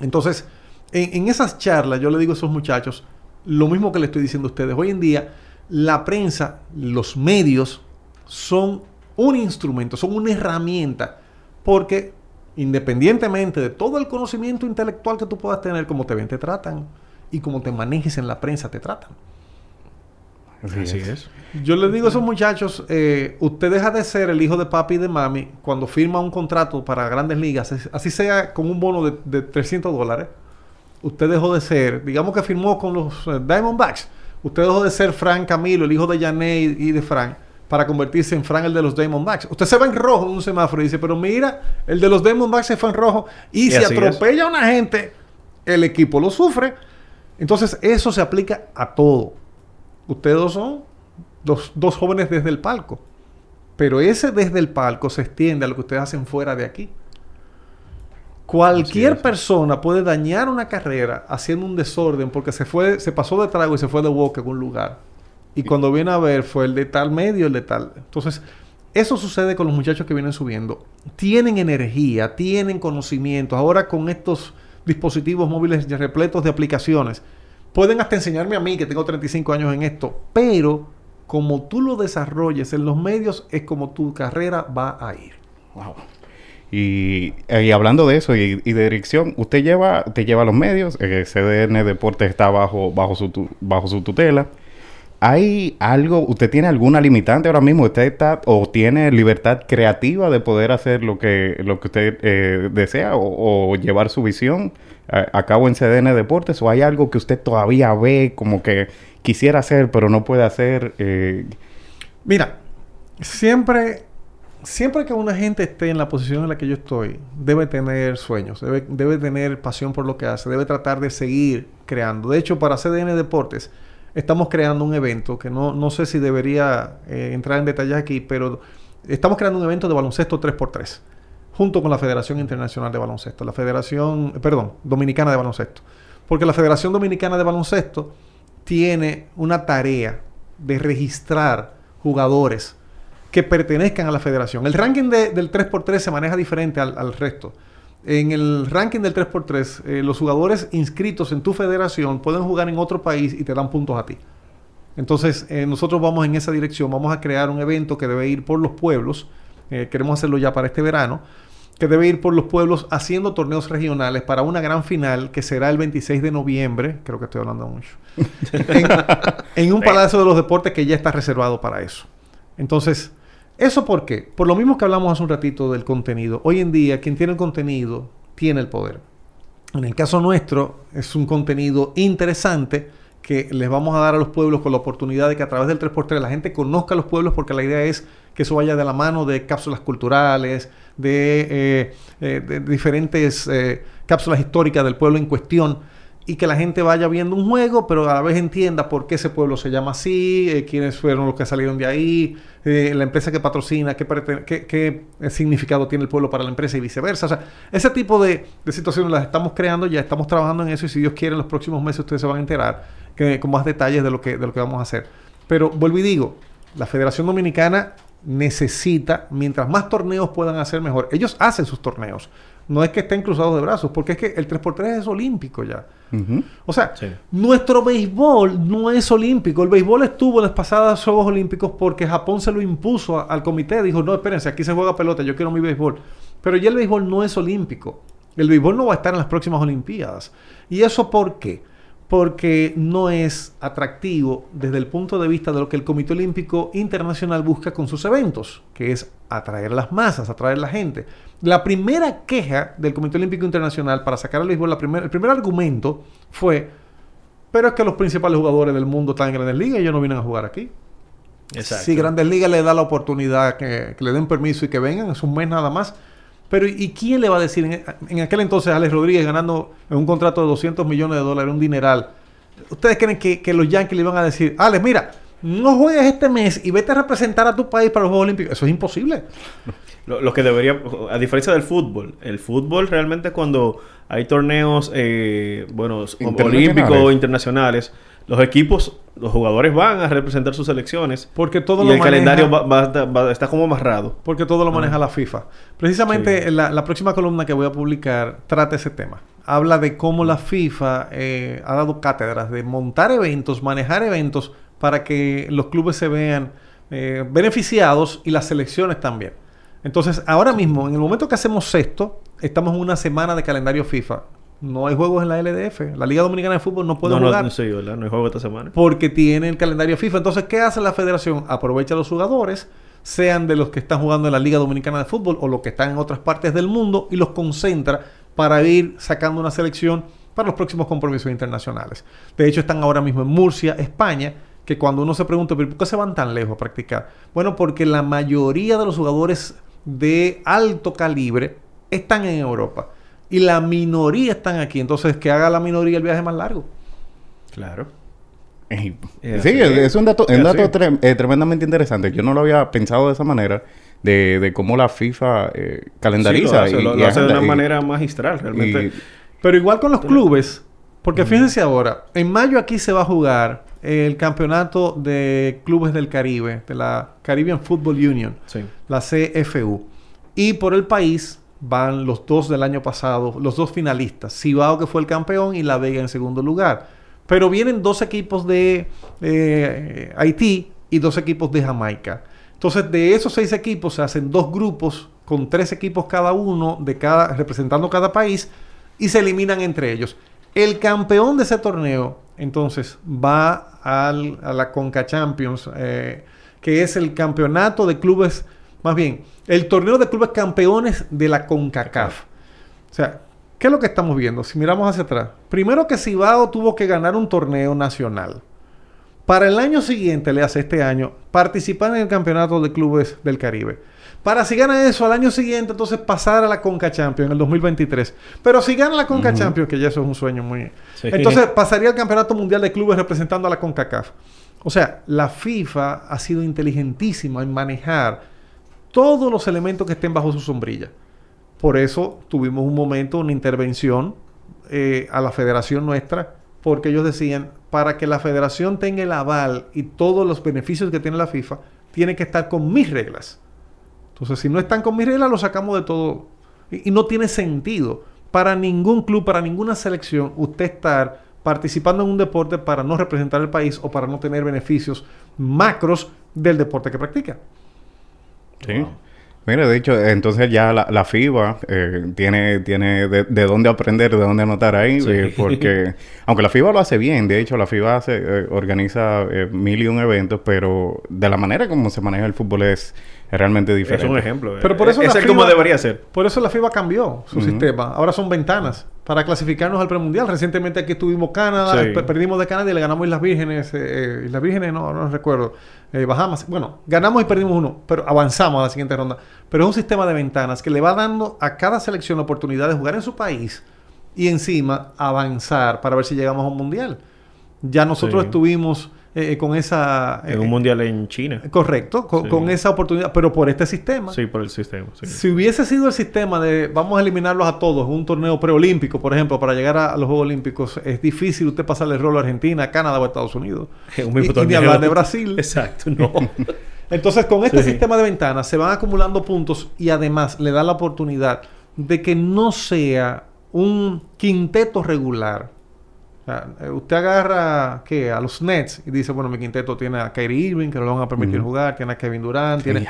Entonces, en, en esas charlas yo le digo a esos muchachos lo mismo que le estoy diciendo a ustedes. Hoy en día, la prensa, los medios, son un instrumento, son una herramienta, porque independientemente de todo el conocimiento intelectual que tú puedas tener, como te ven, te tratan, y como te manejes en la prensa, te tratan. Así, es. Yo les digo a esos muchachos, eh, usted deja de ser el hijo de papi y de mami cuando firma un contrato para grandes ligas, así sea con un bono de, de 300 dólares. Usted dejó de ser, digamos que firmó con los eh, Diamondbacks. Usted dejó de ser Frank Camilo, el hijo de Janet y de Frank, para convertirse en Frank, el de los Diamondbacks. Usted se va en rojo en un semáforo y dice, pero mira, el de los Diamondbacks se fue en rojo y, Y si es. atropella a una gente, el equipo lo sufre. Entonces, eso se aplica a todo. Ustedes dos son dos, dos jóvenes desde el palco. Pero ese desde el palco se extiende a lo que ustedes hacen fuera de aquí. Cualquier persona puede dañar una carrera haciendo un desorden porque se fue, se pasó de trago y se fue de boca en un lugar. Y cuando viene a ver fue el de tal medio, el de tal. Entonces, eso sucede con los muchachos que vienen subiendo. Tienen energía, tienen conocimientos. Ahora con estos dispositivos móviles repletos de aplicaciones, pueden hasta enseñarme a mí que tengo 35 años en esto, pero como tú lo desarrolles en los medios es como tu carrera va a ir. Wow. Y, y hablando de eso y, de dirección, usted lleva, te lleva a los medios, eh, CDN Deportes está bajo, bajo, su, bajo su tutela. ¿Hay algo, usted tiene alguna limitante ahora mismo? ¿Usted está o tiene libertad creativa de poder hacer lo que, lo que usted eh, desea o llevar su visión a, cabo en CDN Deportes? ¿O hay algo que usted todavía ve como que quisiera hacer pero no puede hacer? Eh, Mira, siempre, siempre que una gente esté en la posición en la que yo estoy, debe tener sueños, debe, debe tener pasión por lo que hace, debe tratar de seguir creando. De hecho, para CDN Deportes estamos creando un evento que no, no sé si debería eh, entrar en detalles aquí, pero estamos creando un evento de baloncesto 3x3 junto con la Federación Internacional de Baloncesto, la Federación, perdón, Dominicana de Baloncesto. Porque la Federación Dominicana de Baloncesto tiene una tarea de registrar jugadores que pertenezcan a la federación. El ranking de- del 3x3 se maneja diferente al, al resto. En el ranking del 3x3, eh, los jugadores inscritos en tu federación pueden jugar en otro país y te dan puntos a ti. Entonces, eh, nosotros vamos en esa dirección. Vamos a crear un evento que debe ir por los pueblos. eh, queremos hacerlo ya para este verano. Que debe ir por los pueblos haciendo torneos regionales para una gran final que será el 26 de noviembre. Creo que estoy hablando mucho. *laughs* en, en un Palacio de los Deportes que ya está reservado para eso. Entonces, ¿eso por qué? Por lo mismo que hablamos hace un ratito del contenido. Hoy en día, quien tiene el contenido tiene el poder. En el caso nuestro, es un contenido interesante que les vamos a dar a los pueblos con la oportunidad de que a través del 3x3 la gente conozca los pueblos porque la idea es que eso vaya de la mano de cápsulas culturales, de, eh, eh, diferentes eh, cápsulas históricas del pueblo en cuestión y que la gente vaya viendo un juego, pero a la vez entienda por qué ese pueblo se llama así, quiénes fueron los que salieron de ahí, la empresa que patrocina, qué, significado tiene el pueblo para la empresa y viceversa. O sea, ese tipo de, de situaciones las estamos creando, ya estamos trabajando en eso y si Dios quiere en los próximos meses ustedes se van a enterar que, con más detalles de lo, que, de lo que vamos a hacer. Pero vuelvo y digo, la Federación Dominicana necesita, mientras más torneos puedan hacer mejor. Ellos hacen sus torneos. No es que estén cruzados de brazos, porque es que el 3x3 es olímpico ya. O sea, Sí. nuestro béisbol no es olímpico. El béisbol estuvo en las pasadas Juegos Olímpicos porque Japón se lo impuso a- al comité. Dijo, no, espérense, aquí se juega pelota, yo quiero mi béisbol. Pero ya el béisbol no es olímpico. El béisbol no va a estar en las próximas Olimpiadas. ¿Y eso por qué? Porque no es atractivo desde el punto de vista de lo que el Comité Olímpico Internacional busca con sus eventos, que es atraer a las masas, atraer a la gente. La primera queja del Comité Olímpico Internacional para sacar la primer- el primer argumento fue, pero es que los principales jugadores del mundo están en Grandes Ligas y ellos no vienen a jugar aquí. Exacto. Si Grandes Ligas le da la oportunidad que, que le den permiso y que vengan, es un mes nada más. Pero ¿y quién le va a decir? En, en aquel entonces Alex Rodríguez ganando en un contrato de 200 millones de dólares, un dineral. ¿Ustedes creen que, que los Yankees le iban a decir, Alex, mira, no juegues este mes y vete a representar a tu país para los Juegos Olímpicos? Eso es imposible. *laughs* Lo, lo que debería, a diferencia del fútbol, el fútbol realmente cuando hay torneos, eh, bueno, olímpicos o internacionales, los equipos, los jugadores van a representar sus selecciones Porque todo y lo el maneja- calendario va, va está como amarrado. Porque todo lo maneja la FIFA. Precisamente Sí. la, la próxima columna que voy a publicar trata ese tema. Habla de cómo la FIFA eh, ha dado cátedras de montar eventos, manejar eventos para que los clubes se vean eh, beneficiados y las selecciones también. Entonces, ahora mismo, en el momento que hacemos esto, estamos en una semana de calendario FIFA. No hay juegos en la LDF. La Liga Dominicana de Fútbol no puede no, jugar no, sí, ¿verdad? No hay juego esta semana. porque tiene el calendario FIFA. Entonces, ¿qué hace la federación? Aprovecha a los jugadores, sean de los que están jugando en la Liga Dominicana de Fútbol o los que están en otras partes del mundo, y los concentra para ir sacando una selección para los próximos compromisos internacionales. De hecho, están ahora mismo en Murcia, España, que cuando uno se pregunta, ¿pero por qué se van tan lejos a practicar? Bueno, porque la mayoría de los jugadores de alto calibre están en Europa y la minoría están aquí. Entonces, que haga la minoría el viaje más largo. Claro. Sí, es, es un dato, es un dato eh, tremendamente interesante. Yo no lo había pensado de esa manera, de, de cómo la FIFA eh, calendariza. Sí, lo hace, y- lo- y hace de una Y- manera magistral, realmente. y- Pero igual con los clubes, porque fíjense ahora, en mayo aquí se va a jugar el campeonato de clubes del Caribe, de la Caribbean Football Union, sí. la CFU. Y por el país van los dos del año pasado, los dos finalistas, Cibao que fue el campeón y La Vega en segundo lugar. Pero vienen dos equipos de eh, Haití y dos equipos de Jamaica. Entonces, de esos seis equipos se hacen dos grupos con tres equipos cada uno, de cada, representando cada país, y se eliminan entre ellos. El campeón de ese torneo, entonces, va a la Conca Champions, eh, que es el campeonato de clubes, más bien, el torneo de clubes campeones de la CONCACAF. O sea, ¿qué es lo que estamos viendo? Si miramos hacia atrás. Primero que Cibao tuvo que ganar un torneo nacional. Para el año siguiente, le hace este año, participar en el campeonato de clubes del Caribe. Para si gana eso al año siguiente, entonces pasar a la Conca Champions en el 2023. Pero si gana la Conca Champions, que ya eso es un sueño muy... Sí. Entonces pasaría al Campeonato Mundial de Clubes representando a la CONCACAF. O sea, la FIFA ha sido inteligentísima en manejar todos los elementos que estén bajo su sombrilla. Por eso tuvimos un momento, una intervención eh, a la federación nuestra, porque ellos decían, para que la federación tenga el aval y todos los beneficios que tiene la FIFA, tiene que estar con mis reglas. Entonces, si no están con mis reglas, lo sacamos de todo. Y, y no tiene sentido para ningún club, para ninguna selección, usted estar participando en un deporte para no representar el país o para no tener beneficios macros del deporte que practica. Sí. Wow. Mira, de hecho, entonces ya la, la FIBA eh, tiene, tiene de, de dónde aprender, de dónde anotar ahí, Sí. eh, porque *laughs* aunque la FIBA lo hace bien, de hecho la FIBA hace, eh, organiza eh, mil y un eventos, pero de la manera como se maneja el fútbol es, es realmente Es diferente. un ejemplo. Pero por eso es la como debería ser. Por eso la FIBA cambió su sistema. Ahora son ventanas para clasificarnos al premundial. Recientemente aquí estuvimos Canadá, Sí. perdimos de Canadá y le ganamos Islas Vírgenes. eh, eh, Islas Vírgenes, no, no recuerdo. Eh, Bahamas. Bueno, ganamos y perdimos uno, pero avanzamos a la siguiente ronda. Pero es un sistema de ventanas que le va dando a cada selección la oportunidad de jugar en su país y encima avanzar para ver si llegamos a un mundial. Ya nosotros Sí. estuvimos eh, eh, con esa... En eh, un mundial en China. Correcto, con, Sí. con esa oportunidad, pero por este sistema. Sí, por el sistema. sí. Si hubiese sido el sistema de vamos a eliminarlos a todos, un torneo preolímpico, por ejemplo, para llegar a, a los Juegos Olímpicos, es difícil usted pasarle el rol a Argentina, Canadá o Estados Unidos. *laughs* En un Y, mismo y ni torneo. hablar de Brasil. *laughs* Exacto, no. *laughs* Entonces, con este Sí. sistema de ventanas se van acumulando puntos y además le da la oportunidad de que no sea un quinteto regular. Sea, eh, usted agarra ¿qué? a los Nets y dice, bueno, mi quinteto tiene a Kyrie Irving, que no lo van a permitir jugar, tiene a Kevin Durant, tiene...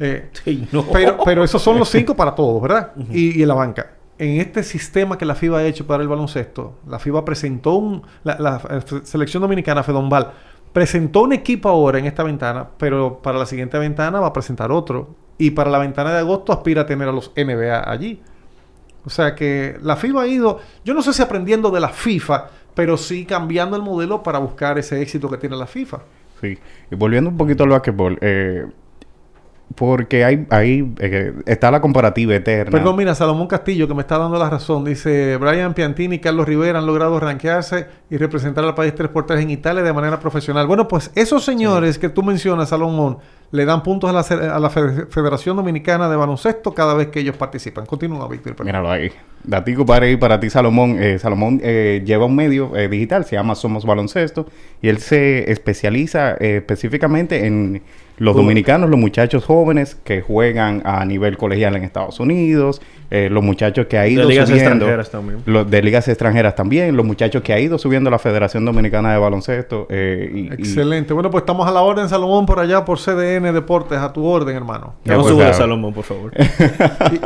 Eh, Sí, no. pero, pero esos son los *laughs* cinco para todos, ¿verdad? y, y en la banca. En este sistema que la FIBA ha hecho para el baloncesto, la FIBA presentó un... La, la, selección dominicana, Fedombal, presentó un equipo ahora en esta ventana, pero para la siguiente ventana va a presentar otro. Y para la ventana de agosto aspira a tener a los NBA allí. O sea que la FIBA ha ido, yo no sé si aprendiendo de la FIFA, pero sí cambiando el modelo para buscar ese éxito que tiene la FIFA. Sí. Y volviendo un poquito al básquetbol, eh, porque hay, hay eh, está la comparativa eterna. Perdón, mira, Salomón Castillo, que me está dando la razón, dice, Brian Piantini y Carlos Rivera han logrado rankearse y representar al país tres por tres en Italia de manera profesional. Bueno, pues esos señores que tú mencionas, Salomón, le dan puntos a la, a la Fe- Federación Dominicana de Baloncesto cada vez que ellos participan. Continúa, Víctor. Míralo ahí. Datico para ir para ti, Salomón. Eh, Salomón eh, lleva un medio eh, digital, se llama Somos Baloncesto, y él se especializa eh, específicamente en los dominicanos, los muchachos jóvenes que juegan a nivel colegial en Estados Unidos, eh, los muchachos que ha ido De ligas subiendo, extranjeras también. los de ligas extranjeras también, los muchachos que ha ido subiendo la Federación Dominicana de Baloncesto. eh, y- y- Excelente. Bueno, pues estamos a la orden, Salomón, por allá, por CDN Deportes a tu orden, hermano. Ya, no pues, suba ah. Salomón, por favor.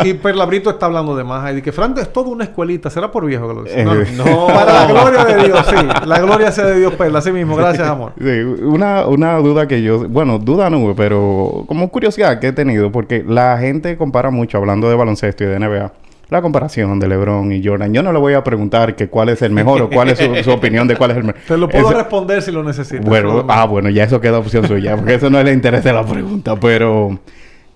y, y Perlabrito está hablando de más. Y de que Franco es toda una escuelita. ¿Será por viejo que lo dice? Eh, No, no. *laughs* no. Para la gloria de Dios, sí. La gloria sea de Dios, Perla. Así mismo. Gracias, amor. Sí, una, una duda que yo, bueno, duda no, pero como curiosidad que he tenido, porque la gente compara mucho, hablando de baloncesto y de NBA, la comparación de LeBron y Jordan. Yo no le voy a preguntar que cuál es el mejor o cuál es su, su opinión de cuál es el mejor. *laughs* Te lo puedo responder si lo necesitas. Bueno, ah, bueno, ya eso queda opción suya, porque eso no es el interés de la pregunta, pero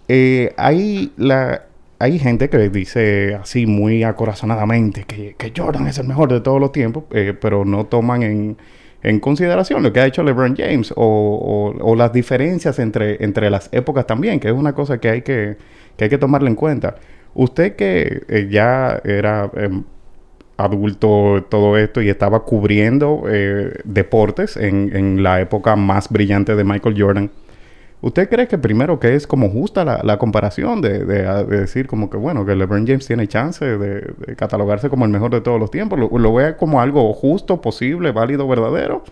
eh, hay la hay gente que dice así muy acorazonadamente que, que Jordan es el mejor de todos los tiempos, eh, pero no toman en, en consideración lo que ha hecho LeBron James o, o- o las diferencias entre, entre las épocas también, que es una cosa que hay que, que, hay que tomarla en cuenta. Usted que eh, ya era em, adulto todo esto y estaba cubriendo eh, deportes en, la época más brillante de Michael Jordan. ¿Usted cree que primero que es como justa la, comparación de, de- de decir como que bueno, que LeBron James tiene chance de, catalogarse como el mejor de todos los tiempos? ¿Lo, lo ve como algo justo, posible, válido, verdadero?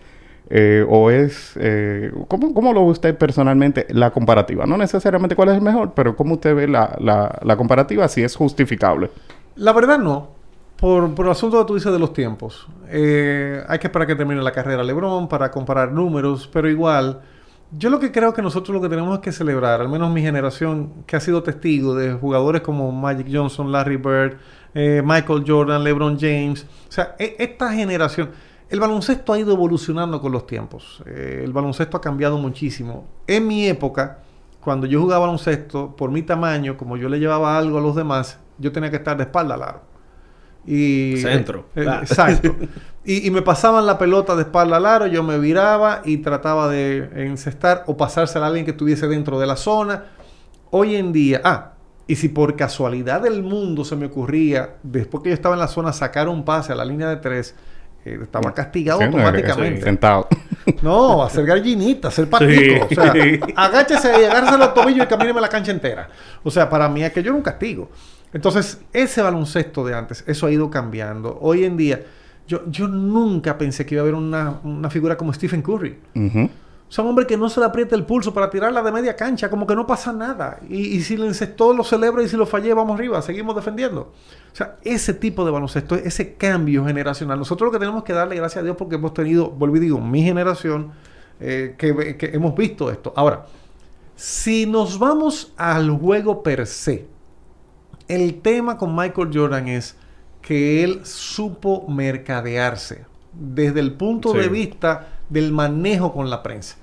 Eh, ¿O es... eh, ¿cómo, cómo lo ve usted personalmente la comparativa? No necesariamente cuál es el mejor, pero ¿cómo usted ve la, la, comparativa si es justificable? La verdad no. Por, por el asunto que tú dices de los tiempos. Eh, hay que esperar que termine la carrera LeBron para comparar números, pero igual, yo lo que creo que nosotros lo que tenemos es que celebrar, al menos mi generación que ha sido testigo de jugadores como Magic Johnson, Larry Bird, eh, Michael Jordan, LeBron James. O sea, e- esta generación, el baloncesto ha ido evolucionando con los tiempos. Eh, el baloncesto ha cambiado muchísimo. En mi época, cuando yo jugaba baloncesto, por mi tamaño, como yo le llevaba algo a los demás, yo tenía que estar de espalda al aro. Y, Centro. eh, eh, Ah. exacto. Y, y me pasaban la pelota de espalda al aro, yo me viraba y trataba de encestar o pasársela a alguien que estuviese dentro de la zona. Hoy en día, ah, y si por casualidad del mundo se me ocurría, después que yo estaba en la zona, sacar un pase a la línea de tres, estaba castigado Sí, automáticamente. Sentado. *laughs* No, hacer gallinita, hacer patico. Sí. O sea, *laughs* agáchese y agárrese los tobillos y camíneme la cancha entera. O sea, para mí aquello era un castigo. Entonces, ese baloncesto de antes, eso ha ido cambiando. Hoy en día, yo, yo nunca pensé que iba a haber una, una figura como Stephen Curry. O sea, un hombre que no se le aprieta el pulso para tirarla de media cancha, como que no pasa nada. Y, y si le encestó, lo celebra y si lo fallé, vamos arriba, seguimos defendiendo. O sea, ese tipo de baloncesto, ese cambio generacional. Nosotros lo que tenemos que darle gracias a Dios porque hemos tenido, vuelvo y digo, mi generación, eh, que, que hemos visto esto. Ahora, si nos vamos al juego per se, el tema con Michael Jordan es que él supo mercadearse desde el punto Sí. de vista del manejo con la prensa.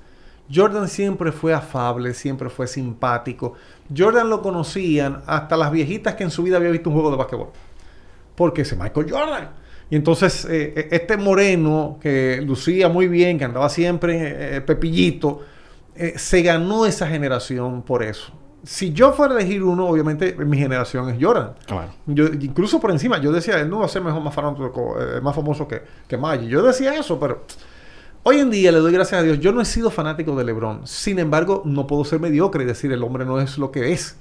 Jordan siempre fue afable, siempre fue simpático. Jordan lo conocían hasta las viejitas que en su vida había visto un juego de básquetbol. Porque ese Michael Jordan. Y entonces eh, eh, este moreno que lucía muy bien, que andaba siempre eh, pepillito, eh, se ganó esa generación por eso. Si yo fuera a elegir uno, obviamente mi generación es Jordan. Claro. Yo, incluso por encima, yo decía, él no va a ser mejor, más, famoso que, que Magic. Yo decía eso, pero hoy en día le doy gracias a Dios. Yo no he sido fanático de LeBron. Sin embargo, no puedo ser mediocre y decir el hombre no es lo que es.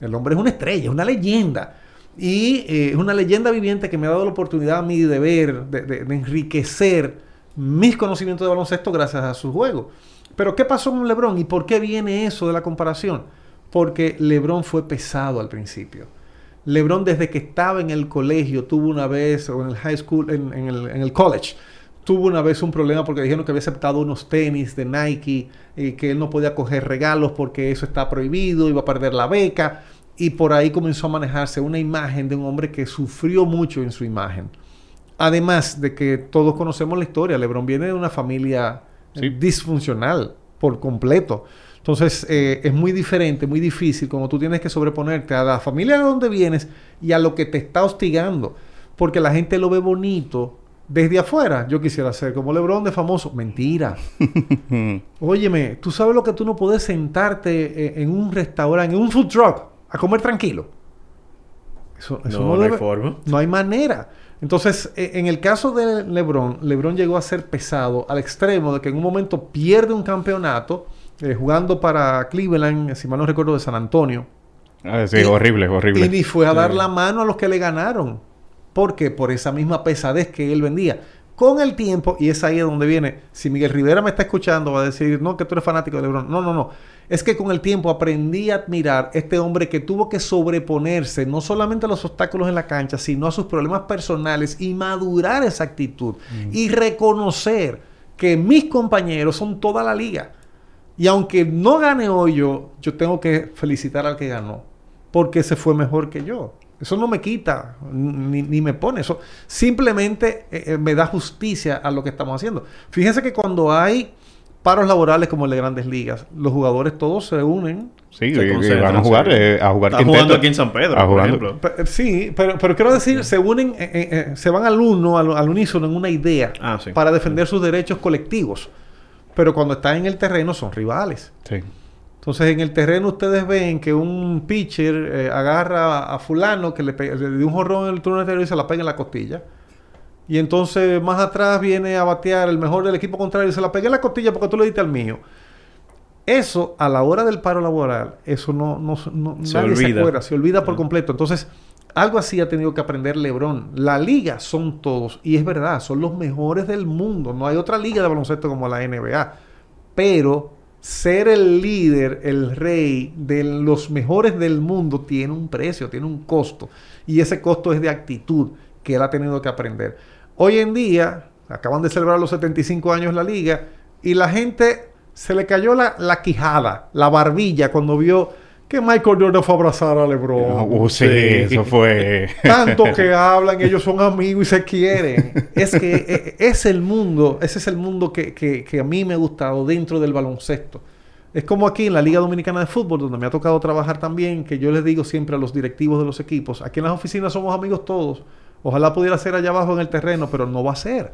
El hombre es una estrella, es una leyenda. Y eh, es una leyenda viviente que me ha dado la oportunidad a mí de ver, de, de- enriquecer mis conocimientos de baloncesto gracias a su juego. Pero ¿qué pasó con LeBron y por qué viene eso de la comparación? Porque LeBron fue pesado al principio. LeBron desde que estaba en el colegio tuvo una vez, o en el high school, en el, en el college, tuvo una vez un problema porque dijeron que había aceptado unos tenis de Nike y que él no podía coger regalos porque eso está prohibido, iba a perder la beca. Y por ahí comenzó a manejarse una imagen de un hombre que sufrió mucho en su imagen. Además de que todos conocemos la historia, LeBron viene de una familia eh, Sí. disfuncional por completo. Entonces eh, es muy diferente, muy difícil como tú tienes que sobreponerte a la familia de donde vienes y a lo que te está hostigando. Porque la gente lo ve bonito desde afuera. Yo quisiera ser como LeBron de famoso. Mentira. *laughs* Óyeme, tú sabes lo que tú no puedes sentarte eh, en un restaurante, en un food truck, a comer tranquilo. Eso, eso No, no hay forma. No hay manera. Entonces, eh, en el caso de LeBron, LeBron llegó a ser pesado al extremo de que en un momento pierde un campeonato eh, jugando para Cleveland, si mal no recuerdo, de San Antonio. Ah, sí, Y- horrible, horrible. Y ni fue a dar Sí. la mano a los que le ganaron. ¿Por qué? Por esa misma pesadez que él vendía. con el tiempo, y es ahí donde viene, si Miguel Rivera me está escuchando, va a decir, no, que tú eres fanático de LeBron. No, no, no. Es que con el tiempo aprendí a admirar este hombre que tuvo que sobreponerse no solamente a los obstáculos en la cancha, sino a sus problemas personales y madurar esa actitud y reconocer que mis compañeros son toda la liga. Y aunque no gane hoy yo, yo tengo que felicitar al que ganó, porque se fue mejor que yo. Eso no me quita ni, ni me pone. Eso simplemente eh, eh, me da justicia a lo que estamos haciendo. Fíjense que cuando hay paros laborales como el de Grandes Ligas, los jugadores todos se unen. Sí, Se y- van a jugar, eh, a jugar Está quinteto. jugando aquí en San Pedro, por jugando. ejemplo. Pe- Sí, pero, pero quiero decir, se unen, eh, eh, eh, se van al uno, al, al unísono en una idea Ah, sí. para defender sus derechos colectivos. Pero cuando están en el terreno son rivales. Sí. Entonces en el terreno ustedes ven que un pitcher eh, agarra a fulano que le, le dio un jorrón en el turno anterior y se la pega en la costilla. Y entonces más atrás viene a batear el mejor del equipo contrario y se la pega en la costilla porque tú le diste al mío. Eso, a la hora del paro laboral, eso no, no, no- Se nadie se olvida. acuerda, se olvida por completo. Entonces, algo así ha tenido que aprender LeBron. La liga son todos, y es verdad, son los mejores del mundo. No hay otra liga de baloncesto como la NBA. Pero ser el líder, el rey de los mejores del mundo tiene un precio, tiene un costo. Y ese costo es de actitud que él ha tenido que aprender. Hoy en día, acaban de celebrar los 75 años la liga, y la gente se le cayó la, la quijada, la barbilla, cuando vio que Michael Jordan fue a abrazar a LeBron. Uh, sí, Sí. eso fue. *laughs* Tanto que hablan, ellos son amigos y se quieren. Es que eh, es el mundo, ese es el mundo que, que- que a mí me ha gustado dentro del baloncesto. Es como aquí en la Liga Dominicana de Fútbol, donde me ha tocado trabajar también, que yo les digo siempre a los directivos de los equipos, aquí en las oficinas somos amigos todos. Ojalá pudiera ser allá abajo en el terreno, pero no va a ser.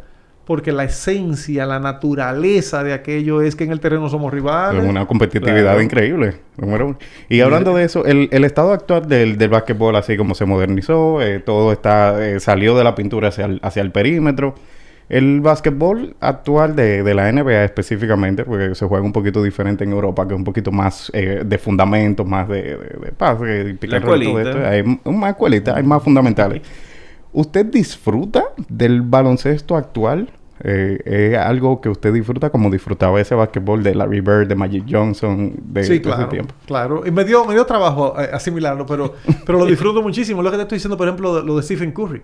Porque la esencia, la naturaleza de aquello es que en el terreno somos rivales. Es una competitividad Claro. increíble. número uno. Y hablando de eso, el, el estado actual del, del básquetbol, así como se modernizó, eh, todo está eh, salió de la pintura hacia el, hacia el perímetro. El básquetbol actual de, de la NBA específicamente, porque se juega un poquito diferente en Europa, que es un poquito más eh, de fundamentos, más de, de, de and roll, todo esto. Hay más escuelita, hay más fundamentales. *laughs* ¿Usted disfruta del baloncesto actual? Eh, ¿Es algo que usted disfruta como disfrutaba ese básquetbol de Larry Bird, de Magic Johnson, de, sí, claro, ese tiempo? claro. Y me dio, me dio trabajo eh, asimilarlo, pero, *laughs* pero lo disfruto muchísimo. Lo que te estoy diciendo, por ejemplo, de- lo de Stephen Curry.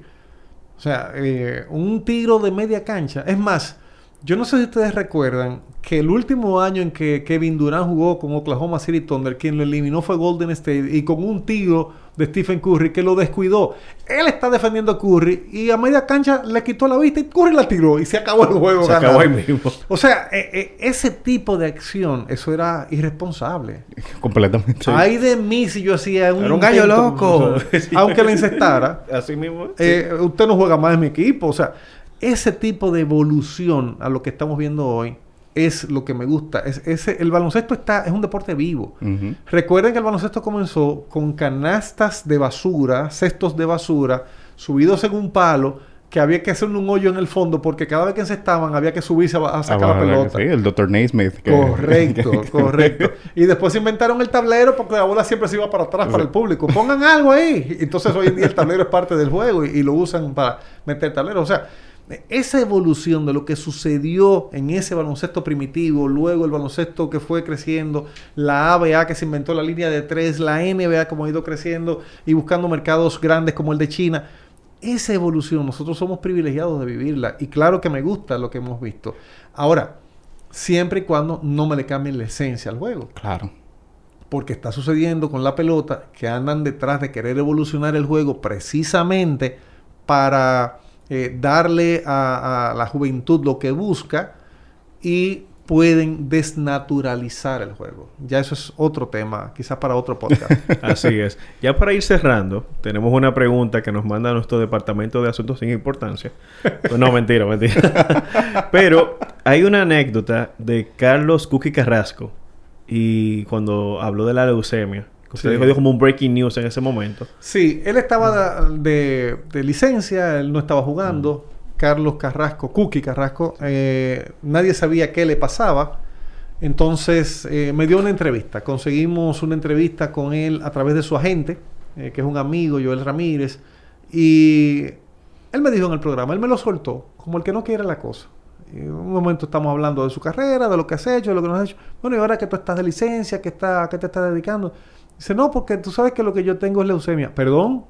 O sea, eh, un tiro de media cancha. Es más, yo no sé si ustedes recuerdan que el último año en que Kevin Durant jugó con Oklahoma City Thunder, quien lo eliminó fue Golden State y con un tiro de Stephen Curry que lo descuidó. Él está defendiendo a Curry y a media cancha le quitó la vista y Curry la tiró y se acabó el juego. Se acabó ahí mismo. O sea, eh, eh, ese tipo de acción, eso era irresponsable. *laughs* Completamente. Ay de mí si yo hacía un, Era un gallo loco. *laughs* o sea, aunque le incestara, *laughs* Así mismo. eh, usted no juega más en mi equipo. O sea, ese tipo de evolución a lo que estamos viendo hoy es lo que me gusta. Es, ese, el baloncesto está, es un deporte vivo. Recuerden que el baloncesto comenzó con canastas de basura, cestos de basura, subidos en un palo, que había que hacer un hoyo en el fondo porque cada vez que encestaban había que subirse a, a sacar la pelota. Sí, el Dr. Naismith. que- Correcto, *laughs* correcto. Y después se inventaron el tablero porque la bola siempre se iba para atrás para el público. Pongan algo ahí. Entonces hoy en día el tablero es parte del juego y, y lo usan para meter tablero. O sea, esa evolución de lo que sucedió en ese baloncesto primitivo, luego el baloncesto que fue creciendo, la ABA que se inventó la línea de tres, la NBA como ha ido creciendo y buscando mercados grandes como el de China. Esa evolución, nosotros somos privilegiados de vivirla y claro que me gusta lo que hemos visto. Ahora, siempre y cuando no me le cambien la esencia al juego. Claro. Porque está sucediendo con la pelota que andan detrás de querer evolucionar el juego precisamente para eh, darle a, a la juventud lo que busca y pueden desnaturalizar el juego. Ya eso es otro tema, quizás para otro podcast. *laughs* Así es. Ya para ir cerrando, tenemos una pregunta que nos manda nuestro departamento de asuntos sin importancia. *laughs* No, mentira, mentira. *laughs* Pero hay una anécdota de Carlos Cookie Carrasco y cuando habló de la leucemia. Que usted Sí. dijo, dio como un breaking news en ese momento. Sí, él estaba de, de licencia, él no estaba jugando. Carlos Carrasco, Cookie Carrasco, eh, nadie sabía qué le pasaba. Entonces eh, me dio una entrevista. Conseguimos una entrevista con él a través de su agente, eh, que es un amigo, Joel Ramírez. Y Él me dijo en el programa, él me lo soltó, como el que no quiere la cosa. En un momento estamos hablando de su carrera, de lo que has hecho, de lo que no has hecho. Bueno, y ahora que tú estás de licencia, ¿qué, está, qué te estás dedicando? Dice, no, porque tú sabes que lo que yo tengo es leucemia. Perdón,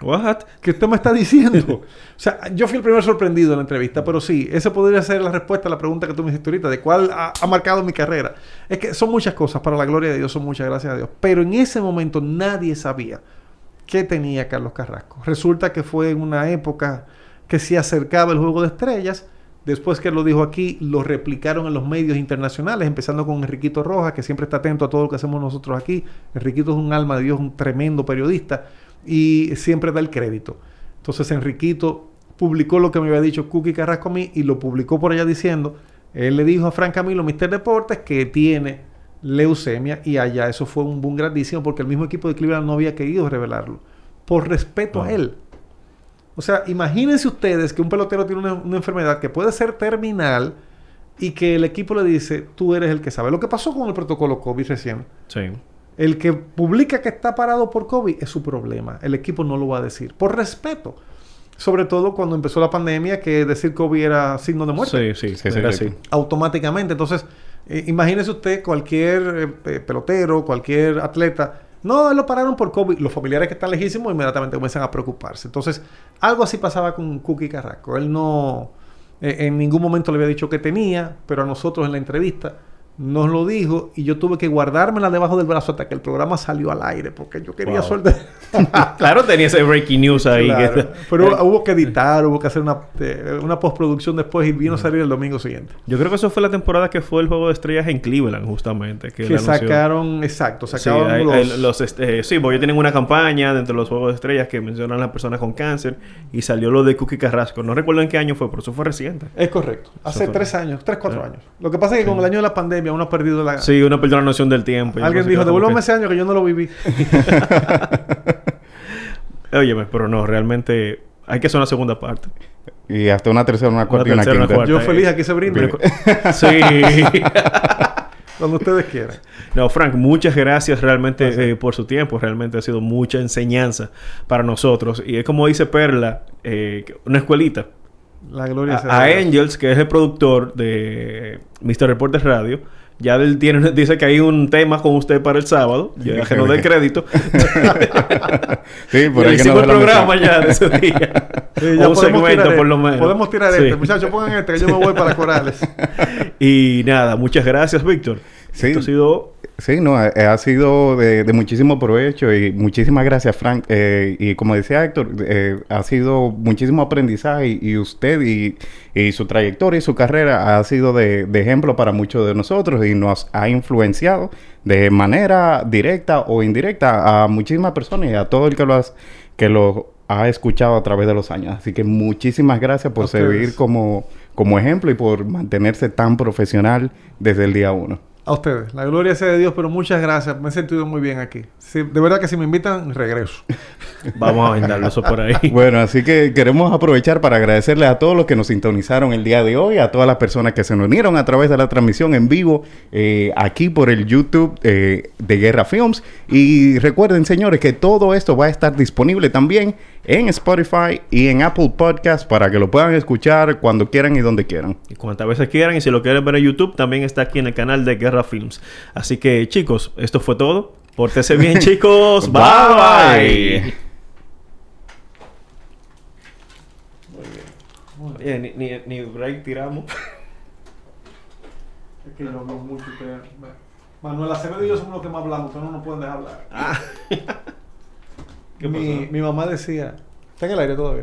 What? ¿Qué usted me está diciendo? *laughs* o sea, yo fui el primer sorprendido en la entrevista, pero sí, esa podría ser la respuesta a la pregunta que tú me hiciste ahorita, de cuál ha, ha, marcado mi carrera. Es que son muchas cosas, para la gloria de Dios, son muchas, gracias a Dios. Pero en ese momento nadie sabía qué tenía Carlos Carrasco. Resulta que fue en una época que se acercaba el juego de estrellas. Después que lo dijo aquí, lo replicaron en los medios internacionales, empezando con Enriquito Rojas, que siempre está atento a todo lo que hacemos nosotros aquí. Enriquito es un alma de Dios, un tremendo periodista y siempre da el crédito. Entonces Enriquito publicó lo que me había dicho Cookie Carrasco a mí y lo publicó por allá diciendo, él le dijo a Frank Camilo, Mister Deportes, que tiene leucemia y allá eso fue un boom grandísimo porque el mismo equipo de Cleveland no había querido revelarlo por respeto a él. O sea, imagínense ustedes que un pelotero tiene una, una, enfermedad que puede ser terminal y que el equipo le dice, tú eres el que sabe. Lo que pasó con el protocolo COVID recién. Sí. El que publica que está parado por COVID es su problema. El equipo no lo va a decir. Por respeto. Sobre todo cuando empezó la pandemia, que decir COVID era signo de muerte. Sí, sí, sí, sí era así. Automáticamente. Entonces, eh, imagínese usted cualquier eh, pelotero, cualquier atleta. No, lo pararon por COVID. Los familiares que están lejísimos inmediatamente comienzan a preocuparse. Entonces, algo así pasaba con Cookie Carrasco. Él no eh, en ningún momento le había dicho que tenía, pero a nosotros en la entrevista nos lo dijo y yo tuve que guardármela debajo del brazo hasta que el programa salió al aire porque yo quería Wow. soltar. *laughs* claro, tenía ese breaking news ahí. Claro. que- *laughs* Pero hubo que editar, hubo que hacer una, eh, una postproducción después y vino a salir el domingo siguiente. Yo creo que eso fue la temporada que fue el juego de estrellas en Cleveland, justamente. Que, sacaron, exacto, Sí, sacaron hay- los, hay- los, este, sí, porque ellos tienen una campaña dentro de los Juegos de Estrellas que mencionan a las personas con cáncer y salió lo de Cookie Carrasco. No recuerdo en qué año fue, pero eso fue reciente. Es correcto. Hace fue- tres años, tres, cuatro Sí. años. Lo que pasa es que con el año de la pandemia uno ha perdido la... Sí, uno perdió la noción del tiempo. Alguien dijo, devuélvame que- ese año que yo no lo viví. *laughs* Óyeme, pero no, realmente hay que hacer una segunda parte. Y hasta una tercera, una cuarta y una tercera, una quinta. cuarta. yo feliz, aquí se brinde. *laughs* Sí. *laughs* Cuando ustedes quieran. No, Frank, muchas gracias realmente eh, por su tiempo. Realmente ha sido mucha enseñanza para nosotros. Y es como dice Perla, eh, una escuelita. La gloria sea A, a. Angels, que es el productor de Mr. Reportes Radio, ya él tiene, *laughs* dice que hay un tema con usted para el sábado. Ya que no dé crédito. *laughs* Sí, por ahí que no el programa ya de ese *laughs* día. Sí, ya un podemos segmento tirar por lo este. menos. Podemos tirar Sí. este. Muchachos, pongan este que yo me voy para Corales. Y nada, muchas gracias, Víctor. Sí. Esto ha sido Sí, no, ha, sido de, de muchísimo provecho y muchísimas gracias, Frank. Eh, y como decía Héctor, eh, ha sido muchísimo aprendizaje y, y usted y, y su trayectoria y su carrera ha sido de, de ejemplo para muchos de nosotros y nos ha influenciado de manera directa o indirecta a muchísimas personas y a todo el que lo, has- que lo ha escuchado a través de los años. Así que muchísimas gracias por servir como, como ejemplo y por mantenerse tan profesional desde el día uno. A ustedes. La gloria sea de Dios, pero muchas gracias. Me he sentido muy bien aquí. Sí, de verdad que si me invitan, regreso. *laughs* Vamos a venderlo eso por ahí. *laughs* Bueno, así que queremos aprovechar para agradecerle a todos los que nos sintonizaron el día de hoy, a todas las personas que se nos unieron a través de la transmisión en vivo eh, aquí por el YouTube eh, de Guerra Films. Y recuerden, señores, que todo esto va a estar disponible también en Spotify y en Apple Podcast para que lo puedan escuchar cuando quieran y donde quieran. Y cuantas veces quieran. Y si lo quieren ver en YouTube, también está aquí en el canal de Guerra Films. Así que, chicos, esto fue todo. Pórtese bien, *laughs* chicos. Bye, bye. Oye, ni, ni, ni break tiramos. *laughs* Es que yo hablo mucho. Manuel Acevedo y yo somos los que más hablamos. Ustedes no nos pueden dejar hablar. Ah. *laughs* ¿Qué mi, pasó? mi mamá decía... Está en el aire todavía.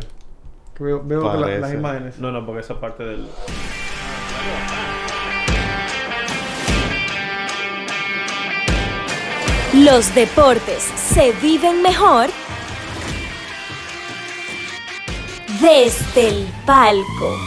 Que veo veo que la- Parece. las imágenes. No, no, porque esa parte del... Los deportes se viven mejor desde el palco.